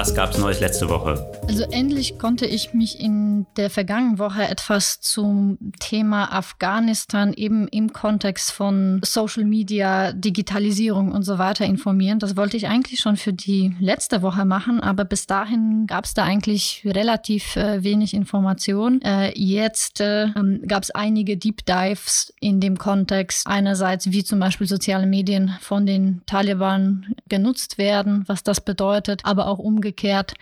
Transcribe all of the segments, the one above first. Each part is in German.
Was gab's Neues letzte Woche? Also endlich konnte ich mich in der vergangenen Woche etwas zum Thema Afghanistan eben im Kontext von Social Media, Digitalisierung und so weiter informieren. Das wollte ich eigentlich schon für die letzte Woche machen, aber bis dahin gab es da eigentlich relativ äh, wenig Information. Äh, jetzt äh, ähm, gab es einige Deep Dives in dem Kontext. Einerseits, wie zum Beispiel soziale Medien von den Taliban genutzt werden, was das bedeutet, aber auch umgekehrt,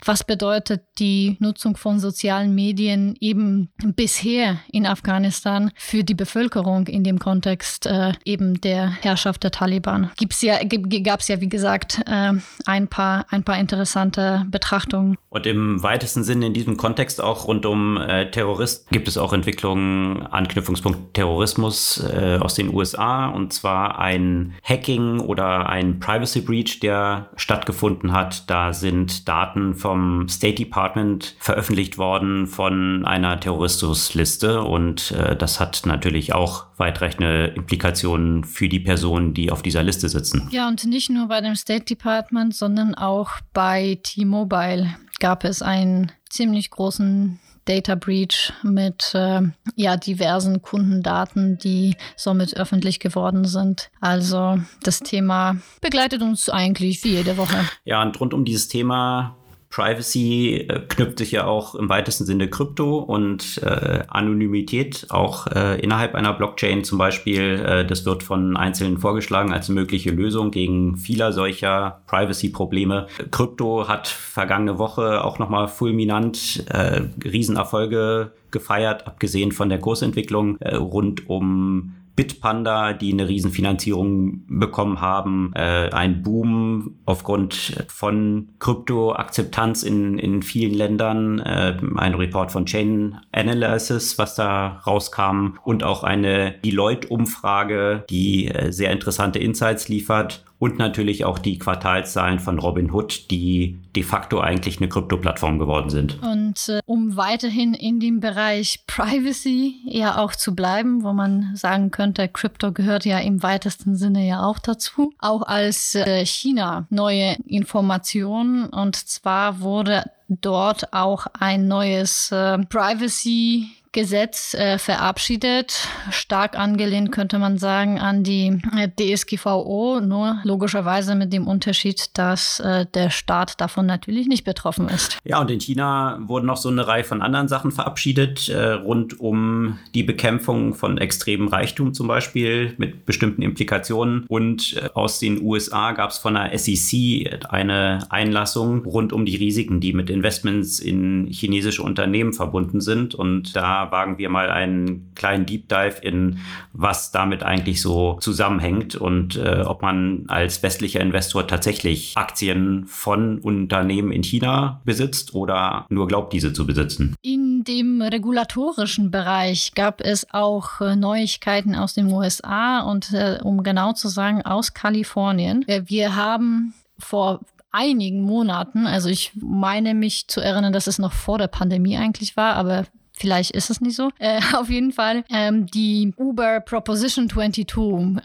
was bedeutet die Nutzung von sozialen Medien eben bisher in Afghanistan für die Bevölkerung in dem Kontext äh, eben der Herrschaft der Taliban. Gibt's ja, gab es ja, wie gesagt, äh, ein, paar, ein paar interessante Betrachtungen. Und im weitesten Sinne in diesem Kontext auch rund um äh, Terroristen gibt es auch Entwicklungen, Anknüpfungspunkt Terrorismus äh, aus den USA und zwar ein Hacking oder ein Privacy Breach, der stattgefunden hat. Da sind Daten vom State Department veröffentlicht worden von einer Terrorismusliste und äh, das hat natürlich auch weitreichende Implikationen für die Personen, die auf dieser Liste sitzen. Ja, und nicht nur bei dem State Department, sondern auch bei T-Mobile gab es einen ziemlich großen Data Breach mit äh, ja, diversen Kundendaten, die somit öffentlich geworden sind. Also das Thema begleitet uns eigentlich wie jede Woche. Ja, und rund um dieses Thema Privacy äh, knüpft sich ja auch im weitesten Sinne Krypto und äh, Anonymität auch äh, innerhalb einer Blockchain zum Beispiel. Äh, das wird von Einzelnen vorgeschlagen als mögliche Lösung gegen vieler solcher Privacy-Probleme. Krypto hat vergangene Woche auch nochmal fulminant äh, Riesenerfolge gefeiert, abgesehen von der Kursentwicklung äh, rund um Bitpanda, die eine Riesenfinanzierung bekommen haben, äh, ein Boom aufgrund von Krypto-Akzeptanz in, in vielen Ländern, äh, ein Report von Chain Analysis, was da rauskam und auch eine Deloitte-Umfrage, die äh, sehr interessante Insights liefert und natürlich auch die Quartalszahlen von Robinhood, die de facto eigentlich eine Krypto-Plattform geworden sind. Und äh, um weiterhin in dem Bereich Privacy ja auch zu bleiben, wo man sagen könnte, Krypto gehört ja im weitesten Sinne ja auch dazu, auch als äh, China neue Informationen und zwar wurde dort auch ein neues äh, Privacy Gesetz äh, verabschiedet, stark angelehnt könnte man sagen an die äh, DSGVO, nur logischerweise mit dem Unterschied, dass äh, der Staat davon natürlich nicht betroffen ist. Ja, und in China wurden noch so eine Reihe von anderen Sachen verabschiedet, äh, rund um die Bekämpfung von extremem Reichtum zum Beispiel mit bestimmten Implikationen. Und äh, aus den USA gab es von der SEC eine Einlassung rund um die Risiken, die mit Investments in chinesische Unternehmen verbunden sind. Und da wagen wir mal einen kleinen Deep Dive in, was damit eigentlich so zusammenhängt und äh, ob man als westlicher Investor tatsächlich Aktien von Unternehmen in China besitzt oder nur glaubt, diese zu besitzen. In dem regulatorischen Bereich gab es auch äh, Neuigkeiten aus den USA und äh, um genau zu sagen aus Kalifornien. Äh, wir haben vor einigen Monaten, also ich meine mich zu erinnern, dass es noch vor der Pandemie eigentlich war, aber Vielleicht ist es nicht so. Äh, auf jeden Fall, ähm, die Uber Proposition 22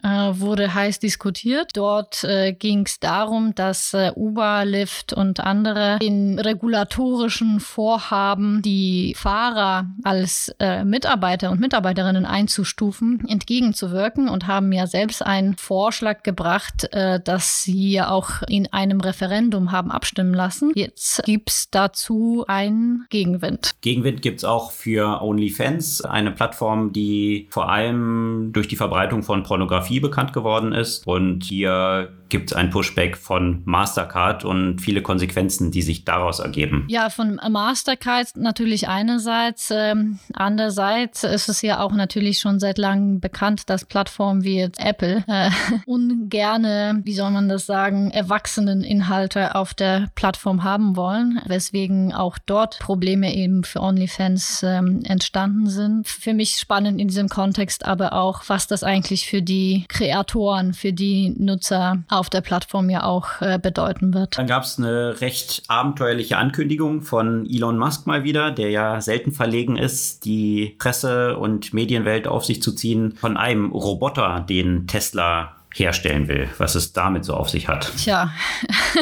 äh, wurde heiß diskutiert. Dort äh, ging es darum, dass äh, Uber, Lyft und andere in regulatorischen Vorhaben die Fahrer als äh, Mitarbeiter und Mitarbeiterinnen einzustufen, entgegenzuwirken und haben ja selbst einen Vorschlag gebracht, äh, dass sie auch in einem Referendum haben abstimmen lassen. Jetzt gibt es dazu einen Gegenwind. Gegenwind gibt es auch für OnlyFans, eine Plattform, die vor allem durch die Verbreitung von Pornografie bekannt geworden ist. Und hier gibt es ein Pushback von Mastercard und viele Konsequenzen, die sich daraus ergeben. Ja, von Mastercard natürlich einerseits. Ähm, andererseits ist es ja auch natürlich schon seit langem bekannt, dass Plattformen wie jetzt Apple äh, ungerne, wie soll man das sagen, erwachsenen Inhalte auf der Plattform haben wollen, weswegen auch dort Probleme eben für OnlyFans äh, ähm, entstanden sind. Für mich spannend in diesem Kontext aber auch, was das eigentlich für die Kreatoren, für die Nutzer auf der Plattform ja auch äh, bedeuten wird. Dann gab es eine recht abenteuerliche Ankündigung von Elon Musk mal wieder, der ja selten verlegen ist, die Presse- und Medienwelt auf sich zu ziehen, von einem Roboter, den Tesla herstellen will, was es damit so auf sich hat. Tja,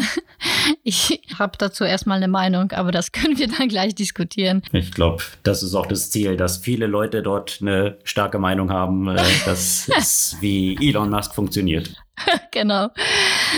ich habe dazu erstmal eine Meinung, aber das können wir dann gleich diskutieren. Ich glaube, das ist auch das Ziel, dass viele Leute dort eine starke Meinung haben, äh, dass es wie Elon Musk funktioniert. genau.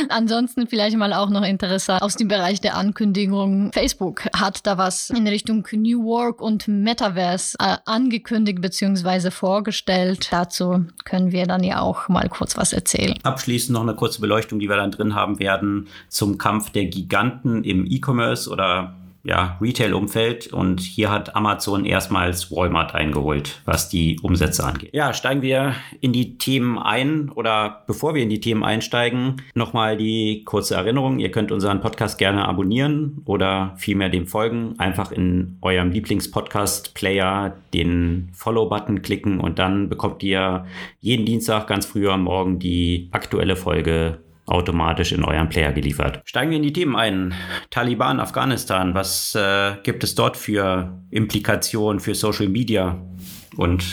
Ansonsten vielleicht mal auch noch interessant aus dem Bereich der Ankündigung. Facebook hat da was in Richtung New Work und Metaverse äh, angekündigt bzw. vorgestellt. Dazu können wir dann ja auch mal kurz was erzählen. Abschließend noch eine kurze Beleuchtung, die wir dann drin haben werden zum Kampf der Giganten im E-Commerce oder ja, Retail-Umfeld und hier hat Amazon erstmals Walmart eingeholt, was die Umsätze angeht. Ja, steigen wir in die Themen ein oder bevor wir in die Themen einsteigen, nochmal die kurze Erinnerung. Ihr könnt unseren Podcast gerne abonnieren oder vielmehr dem folgen. Einfach in eurem Lieblings-Podcast-Player den Follow-Button klicken und dann bekommt ihr jeden Dienstag ganz früh am Morgen die aktuelle Folge automatisch in euren Player geliefert. Steigen wir in die Themen ein. Taliban, Afghanistan, was äh, gibt es dort für Implikationen für Social Media und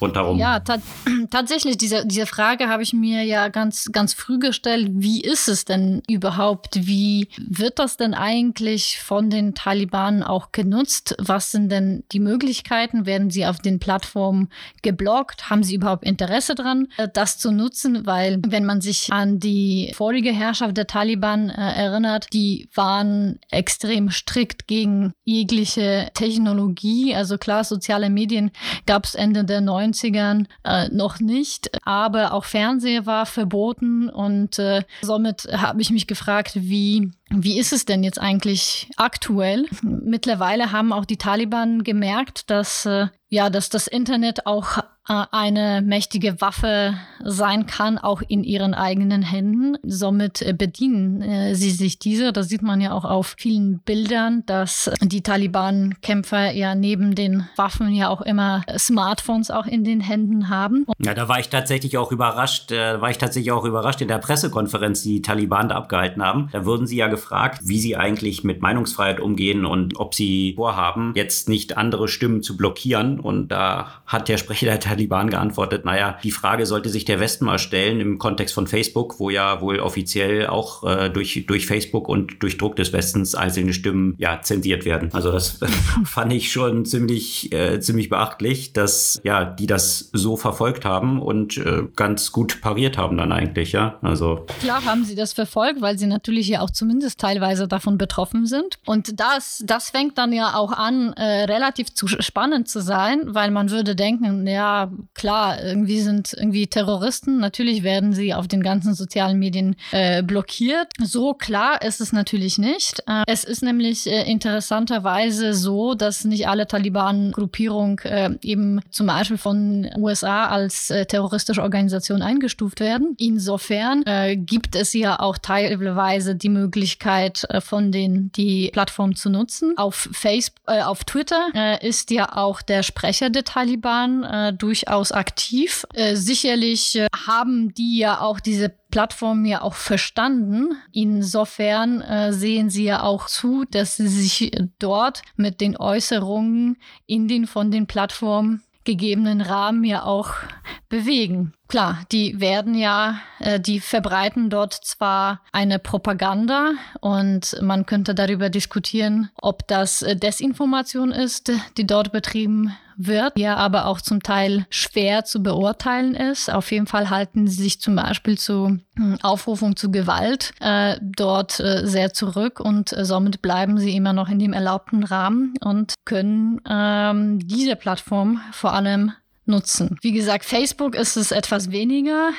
rundherum. Ja, ta tatsächlich, diese, diese Frage habe ich mir ja ganz, ganz früh gestellt. Wie ist es denn überhaupt? Wie wird das denn eigentlich von den Taliban auch genutzt? Was sind denn die Möglichkeiten? Werden sie auf den Plattformen geblockt? Haben sie überhaupt Interesse daran, äh, das zu nutzen? Weil, wenn man sich an die vorige Herrschaft der Taliban äh, erinnert, die waren extrem strikt gegen jegliche Technologie. Also klar, soziale Medien gab es Ende der 90 90ern äh, noch nicht, aber auch Fernseher war verboten und äh, somit habe ich mich gefragt, wie wie ist es denn jetzt eigentlich aktuell? Mittlerweile haben auch die Taliban gemerkt, dass äh, ja, dass das Internet auch eine mächtige Waffe sein kann, auch in ihren eigenen Händen. Somit äh, bedienen äh, sie sich diese. Das sieht man ja auch auf vielen Bildern, dass die Taliban-Kämpfer ja neben den Waffen ja auch immer Smartphones auch in den Händen haben. Ja, da war ich tatsächlich auch überrascht, äh, war ich tatsächlich auch überrascht in der Pressekonferenz, die die Taliban da abgehalten haben. Da wurden sie ja gefragt, wie sie eigentlich mit Meinungsfreiheit umgehen und ob sie vorhaben, jetzt nicht andere Stimmen zu blockieren. Und da hat der Sprecher der Taliban geantwortet, naja, die Frage sollte sich der Westen mal stellen im Kontext von Facebook, wo ja wohl offiziell auch äh, durch, durch Facebook und durch Druck des Westens einzelne Stimmen ja zensiert werden. Also das fand ich schon ziemlich, äh, ziemlich beachtlich, dass ja, die das so verfolgt haben und äh, ganz gut pariert haben dann eigentlich, ja. Also. Klar haben sie das verfolgt, weil sie natürlich ja auch zumindest teilweise davon betroffen sind. Und das, das fängt dann ja auch an, äh, relativ zu spannend zu sein, weil man würde denken, ja, klar, irgendwie sind irgendwie Terroristen, natürlich werden sie auf den ganzen sozialen Medien äh, blockiert. So klar ist es natürlich nicht. Äh, es ist nämlich äh, interessanterweise so, dass nicht alle Taliban-Gruppierungen äh, eben zum Beispiel von USA als äh, terroristische Organisation eingestuft werden. Insofern äh, gibt es ja auch teilweise die Möglichkeit von den die Plattform zu nutzen. Auf Facebook, auf Twitter ist ja auch der Sprecher der Taliban äh, durchaus aktiv. Äh, sicherlich äh, haben die ja auch diese Plattform ja auch verstanden. Insofern äh, sehen sie ja auch zu, dass sie sich dort mit den Äußerungen in den von den Plattformen gegebenen Rahmen ja auch bewegen. Klar, die werden ja, äh, die verbreiten dort zwar eine Propaganda und man könnte darüber diskutieren, ob das äh, Desinformation ist, die dort betrieben wird, ja aber auch zum Teil schwer zu beurteilen ist. Auf jeden Fall halten sie sich zum Beispiel zu hm, Aufrufung zu Gewalt äh, dort äh, sehr zurück und äh, somit bleiben sie immer noch in dem erlaubten Rahmen und können ähm, diese Plattform vor allem nutzen. Wie gesagt, Facebook ist es etwas weniger.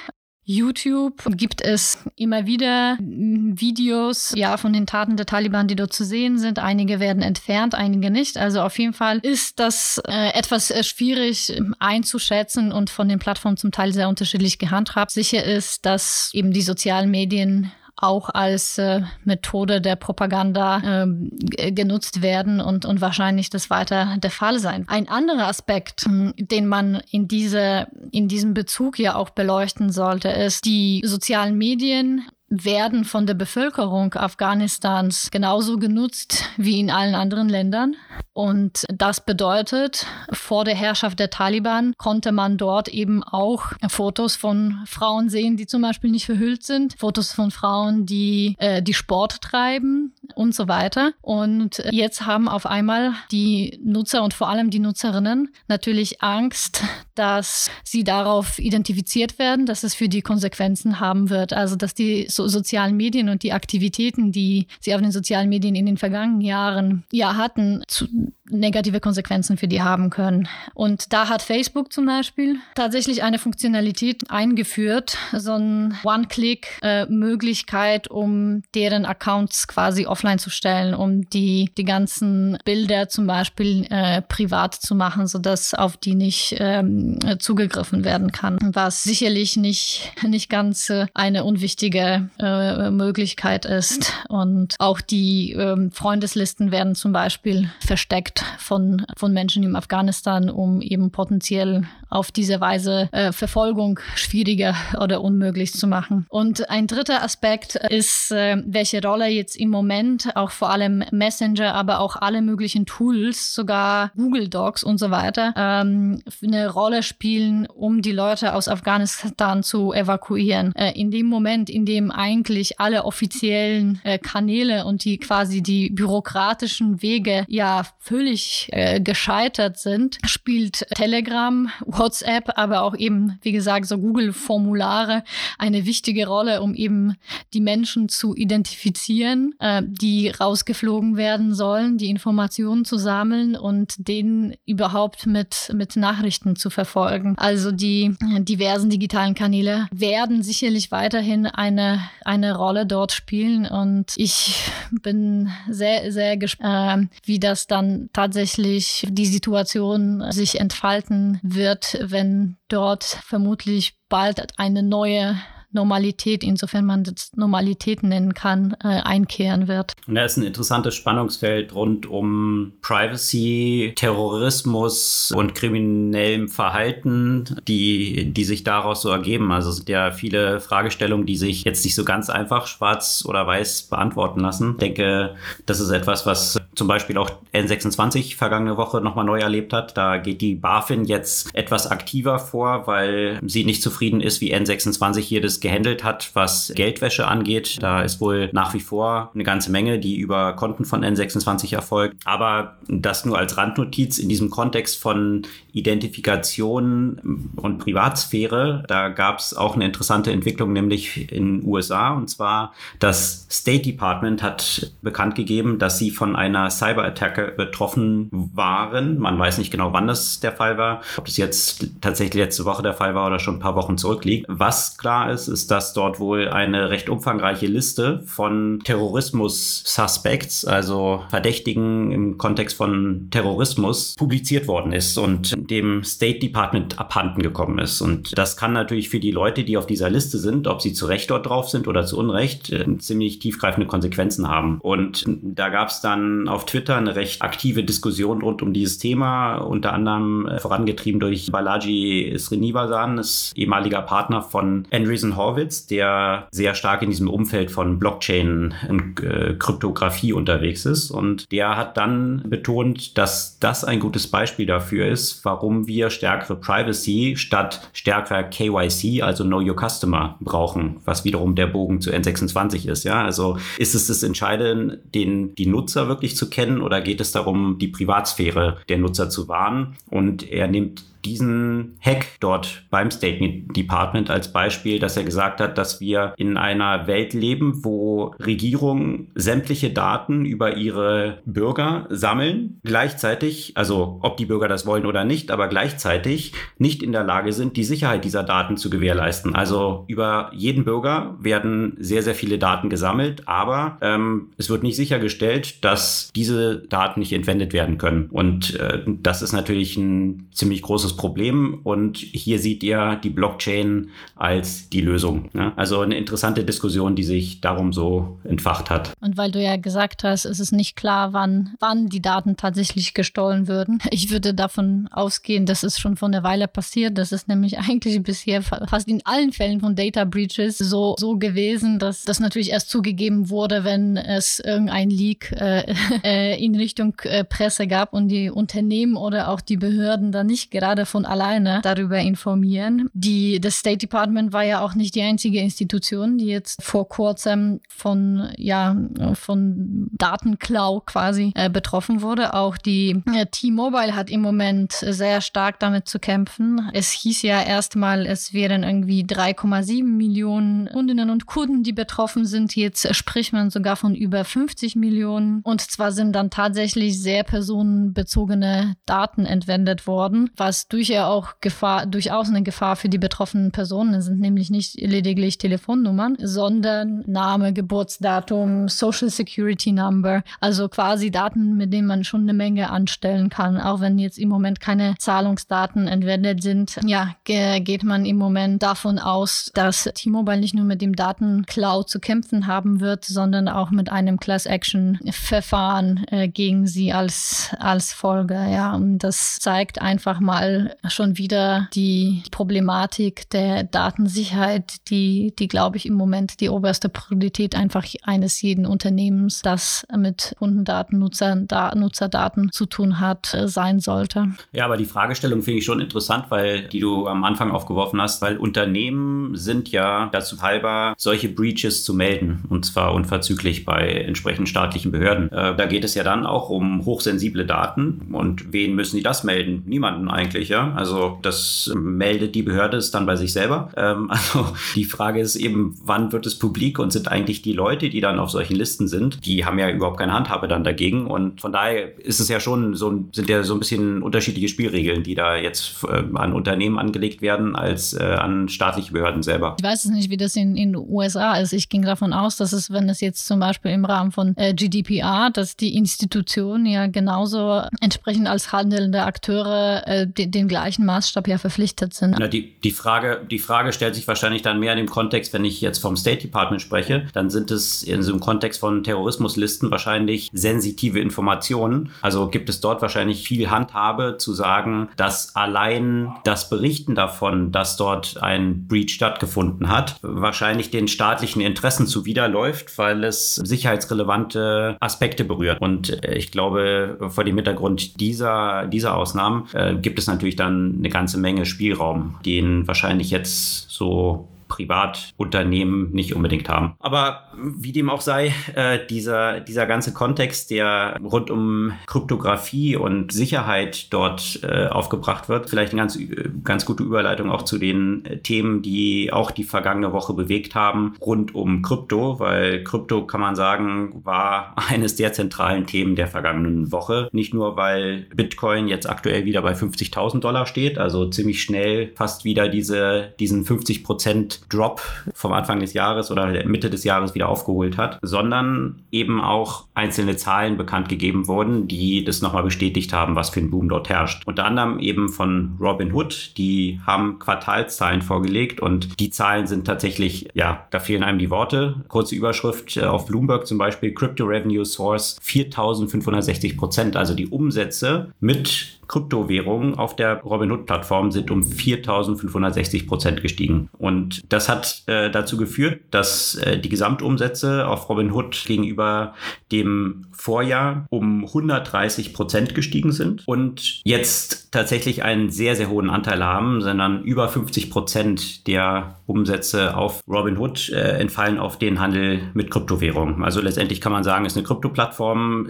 YouTube gibt es immer wieder Videos ja von den Taten der Taliban, die dort zu sehen sind. Einige werden entfernt, einige nicht. Also auf jeden Fall ist das äh, etwas äh, schwierig einzuschätzen und von den Plattformen zum Teil sehr unterschiedlich gehandhabt. Sicher ist, dass eben die sozialen Medien auch als äh, Methode der Propaganda äh, genutzt werden und, und wahrscheinlich das weiter der Fall sein. Ein anderer Aspekt, hm, den man in, diese, in diesem Bezug ja auch beleuchten sollte, ist, die sozialen Medien werden von der Bevölkerung Afghanistans genauso genutzt wie in allen anderen Ländern. Und das bedeutet, vor der Herrschaft der Taliban konnte man dort eben auch Fotos von Frauen sehen, die zum Beispiel nicht verhüllt sind, Fotos von Frauen, die, äh, die Sport treiben und so weiter. Und jetzt haben auf einmal die Nutzer und vor allem die Nutzerinnen natürlich Angst, dass sie darauf identifiziert werden, dass es für die Konsequenzen haben wird. Also dass die so sozialen Medien und die Aktivitäten, die sie auf den sozialen Medien in den vergangenen Jahren ja hatten, zu, negative Konsequenzen für die haben können. Und da hat Facebook zum Beispiel tatsächlich eine Funktionalität eingeführt, so eine One-Click-Möglichkeit, um deren Accounts quasi offline zu stellen, um die, die ganzen Bilder zum Beispiel äh, privat zu machen, sodass auf die nicht ähm, zugegriffen werden kann. Was sicherlich nicht, nicht ganz äh, eine unwichtige äh, Möglichkeit ist. Und auch die äh, Freundeslisten werden zum Beispiel versteckt von, von Menschen im Afghanistan, um eben potenziell auf diese Weise äh, Verfolgung schwieriger oder unmöglich zu machen. Und ein dritter Aspekt ist, äh, welche Rolle jetzt im Moment auch vor allem Messenger, aber auch alle möglichen Tools, sogar Google Docs und so weiter, ähm, eine Rolle spielen, um die Leute aus Afghanistan zu evakuieren. Äh, in dem Moment, in dem eigentlich alle offiziellen äh, Kanäle und die quasi die bürokratischen Wege ja völlig äh, gescheitert sind, spielt Telegram WhatsApp, aber auch eben, wie gesagt, so Google-Formulare eine wichtige Rolle, um eben die Menschen zu identifizieren, äh, die rausgeflogen werden sollen, die Informationen zu sammeln und denen überhaupt mit, mit Nachrichten zu verfolgen. Also die diversen digitalen Kanäle werden sicherlich weiterhin eine, eine Rolle dort spielen und ich bin sehr, sehr gespannt, äh, wie das dann tatsächlich die Situation sich entfalten wird wenn dort vermutlich bald eine neue Normalität, insofern man das Normalität nennen kann, äh, einkehren wird. Und da ist ein interessantes Spannungsfeld rund um Privacy, Terrorismus und kriminellem Verhalten, die, die sich daraus so ergeben. Also es sind ja viele Fragestellungen, die sich jetzt nicht so ganz einfach schwarz oder weiß beantworten lassen. Ich denke, das ist etwas, was zum Beispiel auch N26 vergangene Woche nochmal neu erlebt hat. Da geht die BaFin jetzt etwas aktiver vor, weil sie nicht zufrieden ist, wie N26 hier das gehandelt hat, was Geldwäsche angeht. Da ist wohl nach wie vor eine ganze Menge, die über Konten von N26 erfolgt. Aber das nur als Randnotiz in diesem Kontext von Identifikation und Privatsphäre. Da gab es auch eine interessante Entwicklung, nämlich in den USA. Und zwar das State Department hat bekannt gegeben, dass sie von einer Cyberattacke betroffen waren. Man weiß nicht genau, wann das der Fall war. Ob das jetzt tatsächlich letzte Woche der Fall war oder schon ein paar Wochen zurückliegt. Was klar ist, ist, dass dort wohl eine recht umfangreiche Liste von Terrorismus-Suspects, also Verdächtigen im Kontext von Terrorismus, publiziert worden ist und dem State Department abhanden gekommen ist. Und das kann natürlich für die Leute, die auf dieser Liste sind, ob sie zu Recht dort drauf sind oder zu Unrecht, äh, ziemlich tiefgreifende Konsequenzen haben. Und da gab es dann auf Twitter eine recht aktive Diskussion rund um dieses Thema, unter anderem äh, vorangetrieben durch Balaji Srinivasan, ehemaliger Partner von Andreessen Horwitz, der sehr stark in diesem Umfeld von Blockchain und äh, Kryptographie unterwegs ist. Und der hat dann betont, dass das ein gutes Beispiel dafür ist, warum wir stärkere Privacy statt stärkerer KYC, also Know Your Customer, brauchen, was wiederum der Bogen zu N26 ist. Ja, also ist es das Entscheidende, den, die Nutzer wirklich zu kennen oder geht es darum, die Privatsphäre der Nutzer zu wahren? Und er nimmt diesen Hack dort beim State Department als Beispiel, dass er gesagt hat, dass wir in einer Welt leben, wo Regierungen sämtliche Daten über ihre Bürger sammeln, gleichzeitig, also ob die Bürger das wollen oder nicht, aber gleichzeitig nicht in der Lage sind, die Sicherheit dieser Daten zu gewährleisten. Also über jeden Bürger werden sehr, sehr viele Daten gesammelt, aber ähm, es wird nicht sichergestellt, dass diese Daten nicht entwendet werden können. Und äh, das ist natürlich ein ziemlich großes Problem und hier sieht ihr die Blockchain als die Lösung. Lösung. Ne? Also eine interessante Diskussion, die sich darum so entfacht hat. Und weil du ja gesagt hast, es ist nicht klar, wann, wann die Daten tatsächlich gestohlen würden. Ich würde davon ausgehen, dass es schon vor einer Weile passiert. Das ist nämlich eigentlich bisher fast in allen Fällen von Data Breaches so, so gewesen, dass das natürlich erst zugegeben wurde, wenn es irgendein Leak äh, äh, in Richtung äh, Presse gab und die Unternehmen oder auch die Behörden da nicht gerade von alleine darüber informieren. Die, das State Department war ja auch nicht die einzige Institution, die jetzt vor kurzem von, ja, von Datenklau quasi äh, betroffen wurde. Auch die äh, T-Mobile hat im Moment sehr stark damit zu kämpfen. Es hieß ja erstmal, es wären irgendwie 3,7 Millionen Kundinnen und Kunden, die betroffen sind. Jetzt spricht man sogar von über 50 Millionen. Und zwar sind dann tatsächlich sehr personenbezogene Daten entwendet worden, was durchaus auch Gefahr, durchaus eine Gefahr für die betroffenen Personen sind, nämlich nicht lediglich Telefonnummern, sondern Name, Geburtsdatum, Social Security Number, also quasi Daten, mit denen man schon eine Menge anstellen kann, auch wenn jetzt im Moment keine Zahlungsdaten entwendet sind. Ja, geht man im Moment davon aus, dass T-Mobile nicht nur mit dem Datencloud zu kämpfen haben wird, sondern auch mit einem Class-Action-Verfahren äh, gegen sie als, als Folge. Ja, und das zeigt einfach mal schon wieder die Problematik der Datensicherheit, die, die glaube ich im Moment die oberste Priorität einfach eines jeden Unternehmens, das mit Kundendaten, Nutzer, da, Nutzerdaten zu tun hat, äh, sein sollte. Ja, aber die Fragestellung finde ich schon interessant, weil die du am Anfang aufgeworfen hast, weil Unternehmen sind ja dazu halber, solche Breaches zu melden und zwar unverzüglich bei entsprechenden staatlichen Behörden. Äh, da geht es ja dann auch um hochsensible Daten und wen müssen die das melden? Niemanden eigentlich, ja. Also das meldet die Behörde es dann bei sich selber. Ähm, also die Frage ist eben, wann wird es publik und sind eigentlich die Leute, die dann auf solchen Listen sind, die haben ja überhaupt keine Handhabe dann dagegen. Und von daher ist es ja schon so, sind ja so ein bisschen unterschiedliche Spielregeln, die da jetzt äh, an Unternehmen angelegt werden, als äh, an staatliche Behörden selber. Ich weiß es nicht, wie das in den USA ist. Ich ging davon aus, dass es, wenn es jetzt zum Beispiel im Rahmen von äh, GDPR, dass die Institutionen ja genauso entsprechend als handelnde Akteure äh, den, den gleichen gleichen Maßstab ja verpflichtet sind. Na, die, die, Frage, die Frage stellt sich wahrscheinlich dann mehr in dem Kontext, wenn ich jetzt vom State Department spreche, dann sind es in so einem Kontext von Terrorismuslisten wahrscheinlich sensitive Informationen. Also gibt es dort wahrscheinlich viel Handhabe zu sagen, dass allein das Berichten davon, dass dort ein Breach stattgefunden hat, wahrscheinlich den staatlichen Interessen zuwiderläuft, weil es sicherheitsrelevante Aspekte berührt. Und äh, ich glaube, vor dem Hintergrund dieser, dieser Ausnahmen äh, gibt es natürlich dann eine ganze Menge Spielraum, den wahrscheinlich jetzt so Privatunternehmen nicht unbedingt haben. Aber wie dem auch sei, äh, dieser, dieser ganze Kontext, der rund um Kryptographie und Sicherheit dort äh, aufgebracht wird, vielleicht eine ganz, ganz gute Überleitung auch zu den äh, Themen, die auch die vergangene Woche bewegt haben, rund um Krypto, weil Krypto, kann man sagen, war eines der zentralen Themen der vergangenen Woche. Nicht nur, weil Bitcoin jetzt aktuell wieder bei 50.000 Dollar steht, also ziemlich schnell fast wieder diese, diesen 50 Prozent Drop vom Anfang des Jahres oder Mitte des Jahres wieder aufgeholt hat, sondern eben auch einzelne Zahlen bekannt gegeben wurden, die das nochmal bestätigt haben, was für ein Boom dort herrscht. Unter anderem eben von Robin Hood, die haben Quartalszahlen vorgelegt und die Zahlen sind tatsächlich, ja, da fehlen einem die Worte. Kurze Überschrift äh, auf Bloomberg zum Beispiel, Crypto Revenue Source 4560 Prozent, also die Umsätze mit Kryptowährungen auf der Robinhood-Plattform sind um 4.560 Prozent gestiegen. Und das hat äh, dazu geführt, dass äh, die Gesamtumsätze auf Robinhood gegenüber dem Vorjahr um 130 Prozent gestiegen sind und jetzt tatsächlich einen sehr, sehr hohen Anteil haben, sondern über 50 Prozent der Umsätze auf Robinhood äh, entfallen auf den Handel mit Kryptowährungen. Also letztendlich kann man sagen, es ist eine Kryptoplattform.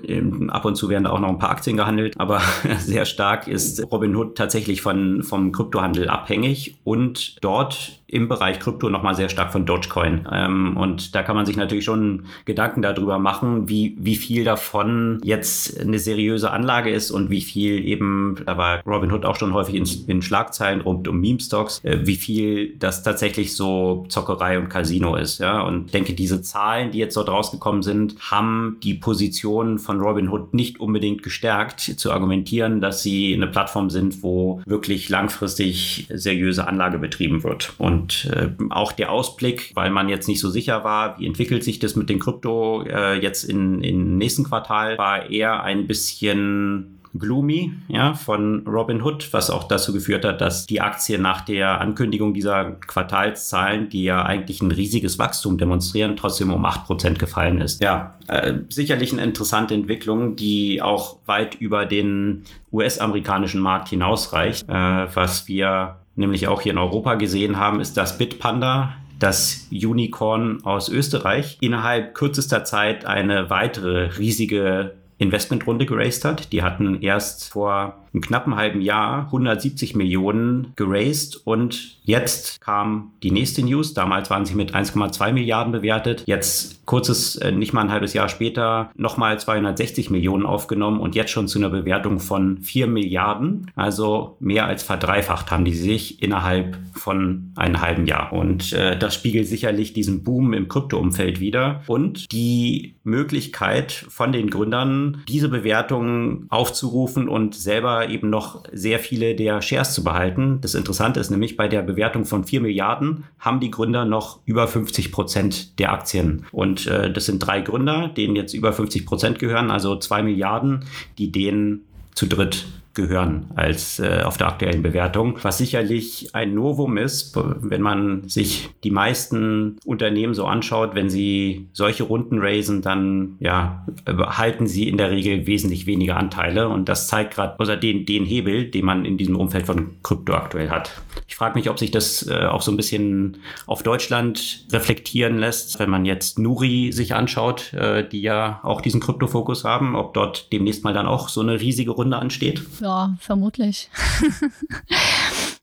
Ab und zu werden da auch noch ein paar Aktien gehandelt, aber sehr stark stark ist Robinhood tatsächlich von, vom Kryptohandel abhängig und dort im Bereich Krypto nochmal sehr stark von Dogecoin. Ähm, und da kann man sich natürlich schon Gedanken darüber machen, wie, wie viel davon jetzt eine seriöse Anlage ist und wie viel eben, da war Robinhood auch schon häufig in, in Schlagzeilen rund um Meme-Stocks, äh, wie viel das tatsächlich so Zockerei und Casino ist. Ja? Und ich denke, diese Zahlen, die jetzt dort rausgekommen sind, haben die Position von Robinhood nicht unbedingt gestärkt, zu argumentieren, dass sie eine Plattform sind, wo wirklich langfristig seriöse Anlage betrieben wird. Und Und äh, auch der Ausblick, weil man jetzt nicht so sicher war, wie entwickelt sich das mit den Krypto äh, jetzt in, im nächsten Quartal, war eher ein bisschen Gloomy ja, von Robin Hood, was auch dazu geführt hat, dass die Aktie nach der Ankündigung dieser Quartalszahlen, die ja eigentlich ein riesiges Wachstum demonstrieren, trotzdem um 8% gefallen ist. Ja, äh, sicherlich eine interessante Entwicklung, die auch weit über den US-amerikanischen Markt hinausreicht. Äh, was wir nämlich auch hier in Europa gesehen haben, ist, dass Bitpanda das Unicorn aus Österreich innerhalb kürzester Zeit eine weitere riesige Investmentrunde geraced hat. Die hatten erst vor einem knappen halben Jahr 170 Millionen geraced und jetzt kam die nächste News. Damals waren sie mit 1,2 Milliarden bewertet. Jetzt kurzes, äh, nicht mal ein halbes Jahr später, nochmal 260 Millionen aufgenommen und jetzt schon zu einer Bewertung von 4 Milliarden. Also mehr als verdreifacht haben die sich innerhalb von einem halben Jahr. Und äh, das spiegelt sicherlich diesen Boom im Kryptoumfeld wieder und die Möglichkeit von den Gründern, diese Bewertungen aufzurufen und selber eben noch sehr viele der Shares zu behalten. Das Interessante ist nämlich, bei der Bewertung von 4 Milliarden haben die Gründer noch über 50 Prozent der Aktien. Und äh, das sind drei Gründer, denen jetzt über 50 Prozent gehören, also 2 Milliarden, die denen zu dritt gehören als äh, auf der aktuellen Bewertung. Was sicherlich ein Novum ist, wenn man sich die meisten Unternehmen so anschaut, wenn sie solche Runden raisen, dann ja, halten sie in der Regel wesentlich weniger Anteile. Und das zeigt gerade also den, den Hebel, den man in diesem Umfeld von Krypto aktuell hat. Ich frage mich, ob sich das äh, auch so ein bisschen auf Deutschland reflektieren lässt, wenn man jetzt Nuri sich anschaut, äh, die ja auch diesen Kryptofokus haben, ob dort demnächst mal dann auch so eine riesige Runde ansteht. Ja, vermutlich.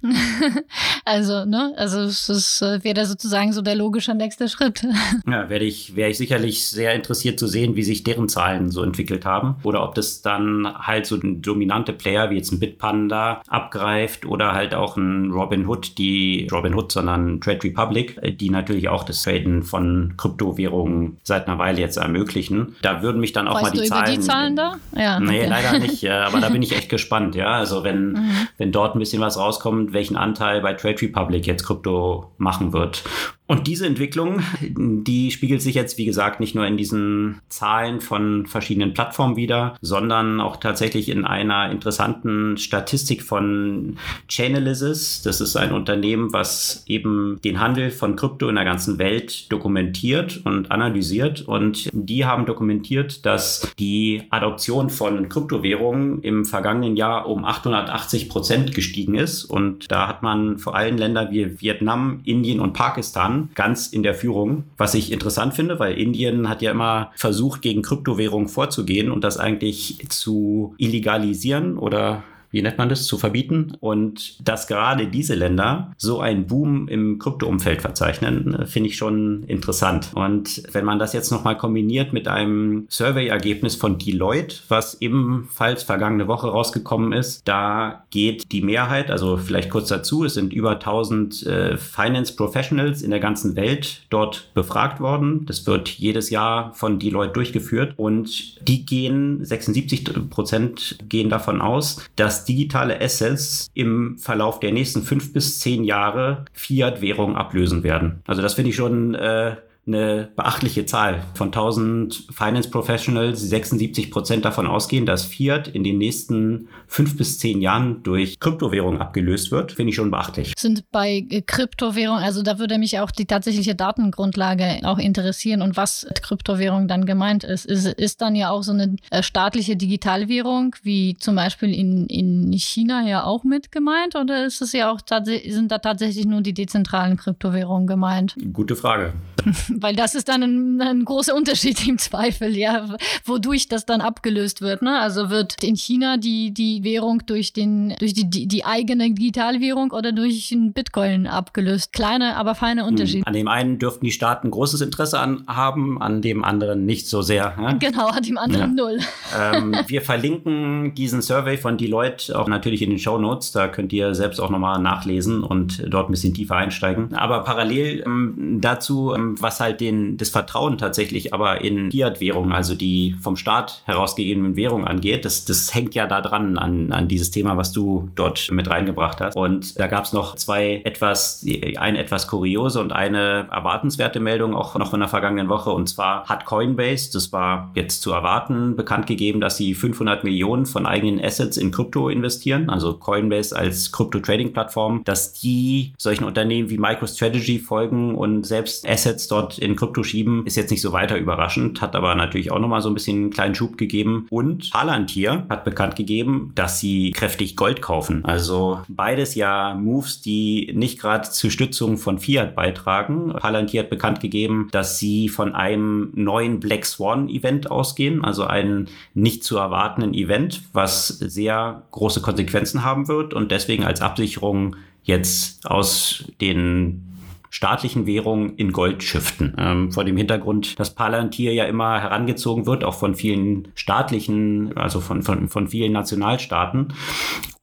also, ne, also es äh, wäre sozusagen so der logische nächste Schritt. ja, werde ich, wäre ich sicherlich sehr interessiert zu sehen, wie sich deren Zahlen so entwickelt haben. Oder ob das dann halt so ein dominante Player wie jetzt ein Bitpanda abgreift oder halt auch ein Robin Hood, die Robin Hood, sondern Trade Republic, äh, die natürlich auch das Traden von Kryptowährungen seit einer Weile jetzt ermöglichen. Da würden mich dann auch weißt mal die du Zahlen. Über die Zahlen da? Ja. Nee, okay. leider nicht. Aber da bin ich echt gespannt, ja. Also wenn, mhm. wenn dort ein bisschen was rauskommt, welchen Anteil bei Trade Republic jetzt Krypto machen wird. Und diese Entwicklung, die spiegelt sich jetzt, wie gesagt, nicht nur in diesen Zahlen von verschiedenen Plattformen wieder, sondern auch tatsächlich in einer interessanten Statistik von Chainalysis. Das ist ein Unternehmen, was eben den Handel von Krypto in der ganzen Welt dokumentiert und analysiert. Und die haben dokumentiert, dass die Adoption von Kryptowährungen im vergangenen Jahr um 880 Prozent gestiegen ist. Und da hat man vor allem Länder wie Vietnam, Indien und Pakistan Jahren ganz in der Führung, was ich interessant finde, weil Indien hat ja immer versucht, gegen Kryptowährungen vorzugehen und das eigentlich zu illegalisieren oder wie nennt man das, zu verbieten. Und dass gerade diese Länder so einen Boom im Kryptoumfeld verzeichnen, äh, finde ich schon interessant. Und wenn man das jetzt nochmal kombiniert mit einem Survey-Ergebnis von Deloitte, was ebenfalls vergangene Woche rausgekommen ist, da geht die Mehrheit, also vielleicht kurz dazu, es sind über 1000 äh, Finance Professionals in der ganzen Welt dort befragt worden. Das wird jedes Jahr von Deloitte durchgeführt und die gehen, 76 Prozent gehen davon aus, dass digitale Assets im Verlauf der nächsten fünf bis zehn Jahre Fiat-Währung ablösen werden. Also das finde ich schon äh, eine beachtliche Zahl. Von 1000 Finance Professionals, 76 Prozent davon ausgehen, dass Fiat in den nächsten fünf bis zehn Jahren durch Kryptowährung abgelöst wird, finde ich schon beachtlich. Sind bei äh, Kryptowährung, also da würde mich auch die tatsächliche Datengrundlage auch interessieren und was Kryptowährung dann gemeint ist. Ist, ist dann ja auch so eine äh, staatliche Digitalwährung, wie zum Beispiel in, in China ja auch mit gemeint, oder ist es ja auch sind da tatsächlich nur die dezentralen Kryptowährungen gemeint? Gute Frage. Weil das ist dann ein, ein, großer Unterschied im Zweifel, ja, wodurch das dann abgelöst wird. Ne? Also wird in China die, die Währung durch, den, durch die, die, die eigene Digitalwährung oder durch einen Bitcoin abgelöst. Kleine, aber feine hm, Unterschiede. An dem einen dürften die Staaten großes Interesse an haben, an dem anderen nicht so sehr. Ja? Genau, an dem anderen ja. null. Ähm, wir verlinken diesen Survey von Deloitte auch natürlich in den Show Notes. Da könnt ihr selbst auch nochmal nachlesen und dort ein bisschen tiefer einsteigen. Aber parallel ähm, dazu, ähm, was halt den, das Vertrauen tatsächlich aber in Fiat-Währungen, also die vom Staat herausgegebenen Währungen angeht, das, das hängt ja da dran an, an dieses Thema, was du dort mit reingebracht hast. Und da gab es noch zwei etwas, eine etwas kuriose und eine erwartenswerte Meldung auch noch von der vergangenen Woche. Und zwar hat Coinbase, das war jetzt zu erwarten, bekannt gegeben, dass sie 500 Millionen von eigenen Assets in Krypto investieren. Also Coinbase als Krypto-Trading-Plattform, dass die solchen Unternehmen wie MicroStrategy folgen und selbst Assets dort in Krypto schieben, ist jetzt nicht so weiter überraschend, hat aber natürlich auch nochmal so ein bisschen einen kleinen Schub gegeben. Und Palantir hat bekannt gegeben, dass sie kräftig Gold kaufen. Also beides ja Moves, die nicht gerade zur Stützung von Fiat beitragen. Palantir hat bekannt gegeben, dass sie von einem neuen Black Swan Event ausgehen, also ein nicht zu erwartenden Event, was sehr große Konsequenzen haben wird und deswegen als Absicherung jetzt aus den staatlichen Währungen in Gold shiften. Ähm, vor dem Hintergrund, dass Palantir ja immer herangezogen wird, auch von vielen staatlichen, also von, von, von vielen Nationalstaaten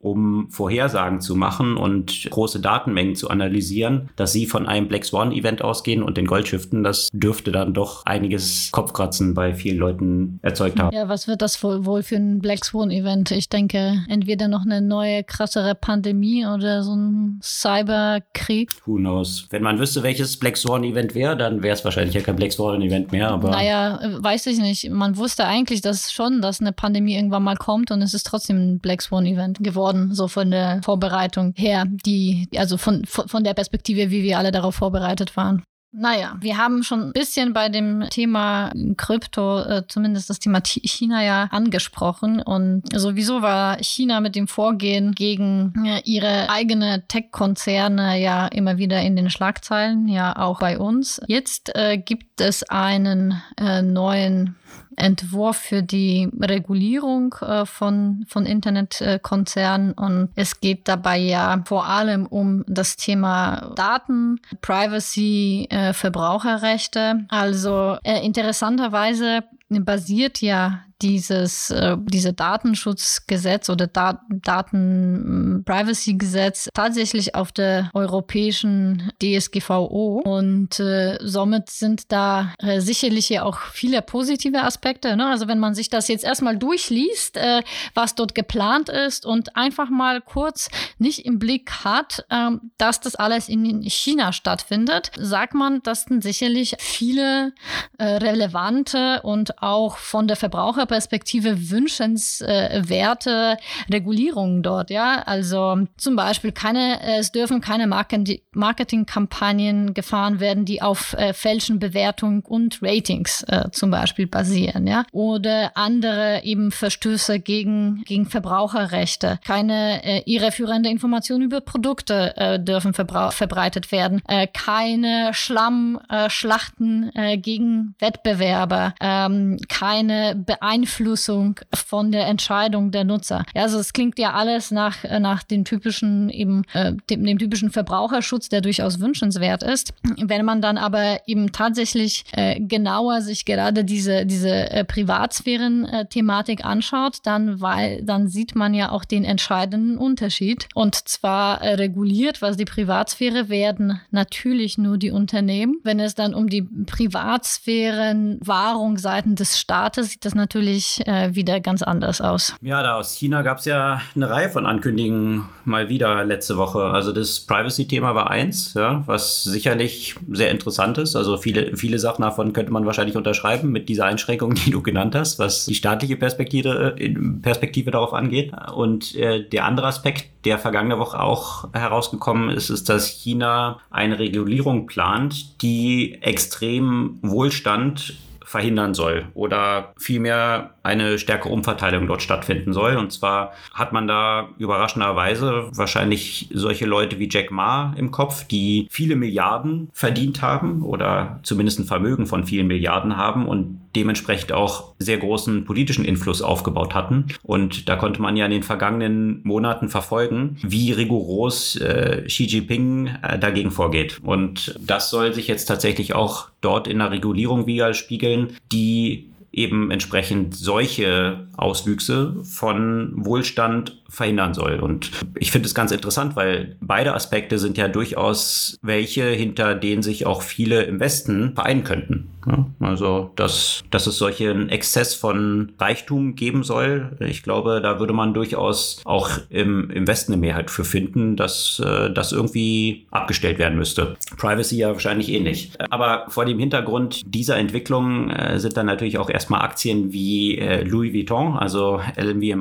um Vorhersagen zu machen und große Datenmengen zu analysieren, dass sie von einem Black Swan Event ausgehen und den Goldschiften, das dürfte dann doch einiges Kopfkratzen bei vielen Leuten erzeugt haben. Ja, was wird das wohl, wohl für ein Black Swan Event? Ich denke, entweder noch eine neue, krassere Pandemie oder so ein Cyberkrieg. Who knows? Wenn man wüsste, welches Black Swan Event wäre, dann wäre es wahrscheinlich ja kein Black Swan Event mehr, aber. Naja, weiß ich nicht. Man wusste eigentlich dass schon, dass eine Pandemie irgendwann mal kommt und es ist trotzdem ein Black Swan Event geworden geworden, so von der Vorbereitung her, die, also von, von der Perspektive, wie wir alle darauf vorbereitet waren. Naja, wir haben schon ein bisschen bei dem Thema Krypto, äh, zumindest das Thema China ja angesprochen. Und sowieso war China mit dem Vorgehen gegen äh, ihre eigene Tech-Konzerne ja immer wieder in den Schlagzeilen, ja auch bei uns. Jetzt äh, gibt es einen äh, neuen Entwurf für die Regulierung äh, von, von Internetkonzernen. Und es geht dabei ja vor allem um das Thema Daten, Privacy, äh, Verbraucherrechte. Also äh, interessanterweise basiert ja dieses äh, diese Datenschutzgesetz oder da Daten Privacy Gesetz tatsächlich auf der europäischen DSGVO und äh, somit sind da äh, sicherlich ja auch viele positive Aspekte. Ne? Also wenn man sich das jetzt erstmal durchliest, äh, was dort geplant ist und einfach mal kurz nicht im Blick hat, äh, dass das alles in China stattfindet, sagt man, dass dann sicherlich viele äh, relevante und auch von der Verbraucher Perspektive wünschenswerte Regulierungen dort, ja. Also zum Beispiel keine, es dürfen keine Marketingkampagnen gefahren werden, die auf äh, fälschen Bewertungen und Ratings äh, zum Beispiel basieren, ja. Oder andere eben Verstöße gegen, gegen Verbraucherrechte. Keine äh, irreführende Informationen über Produkte äh, dürfen verbreitet werden. Äh, keine Schlammschlachten äh, gegen Wettbewerber. Ähm, keine Beeinflussung Beeinflussung von der Entscheidung der Nutzer. Ja, also es klingt ja alles nach, nach den typischen eben äh, dem, dem, typischen Verbraucherschutz, der durchaus wünschenswert ist. Wenn man dann aber eben tatsächlich äh, genauer sich gerade diese, diese äh, Privatsphären-Thematik anschaut, dann, weil, dann sieht man ja auch den entscheidenden Unterschied. Und zwar äh, reguliert, was die Privatsphäre werden natürlich nur die Unternehmen. Wenn es dann um die Privatsphärenwahrung seitens des Staates sieht das natürlich natürlich äh, wieder ganz anders aus. Ja, da aus China gab es ja eine Reihe von Ankündigungen mal wieder letzte Woche. Also das Privacy-Thema war eins, ja, was sicherlich sehr interessant ist. Also viele, viele Sachen davon könnte man wahrscheinlich unterschreiben mit dieser Einschränkung, die du genannt hast, was die staatliche Perspektive, äh, Perspektive darauf angeht. Und äh, der andere Aspekt, der vergangene Woche auch herausgekommen ist, ist, dass China eine Regulierung plant, die extrem Wohlstand verhindern soll oder vielmehr eine stärkere Umverteilung dort stattfinden soll. Und zwar hat man da überraschenderweise wahrscheinlich solche Leute wie Jack Ma im Kopf, die viele Milliarden verdient haben oder zumindest ein Vermögen von vielen Milliarden haben und dementsprechend auch sehr großen politischen Einfluss aufgebaut hatten. Und da konnte man ja in den vergangenen Monaten verfolgen, wie rigoros äh, Xi Jinping äh, dagegen vorgeht. Und das soll sich jetzt tatsächlich auch dort in der Regulierung die eben entsprechend solche Auswüchse von Wohlstand verhindern soll. Und ich finde es ganz interessant, weil beide Aspekte sind ja durchaus welche, hinter denen sich auch viele im Westen vereinen könnten. Also, dass, dass es solchen Exzess von Reichtum geben soll, ich glaube, da würde man durchaus auch im, im Westen eine Mehrheit für finden, dass äh, das irgendwie abgestellt werden müsste. Privacy ja wahrscheinlich ähnlich. Aber vor dem Hintergrund dieser Entwicklung äh, sind dann natürlich auch erstmal Aktien wie äh, Louis Vuitton, also LMW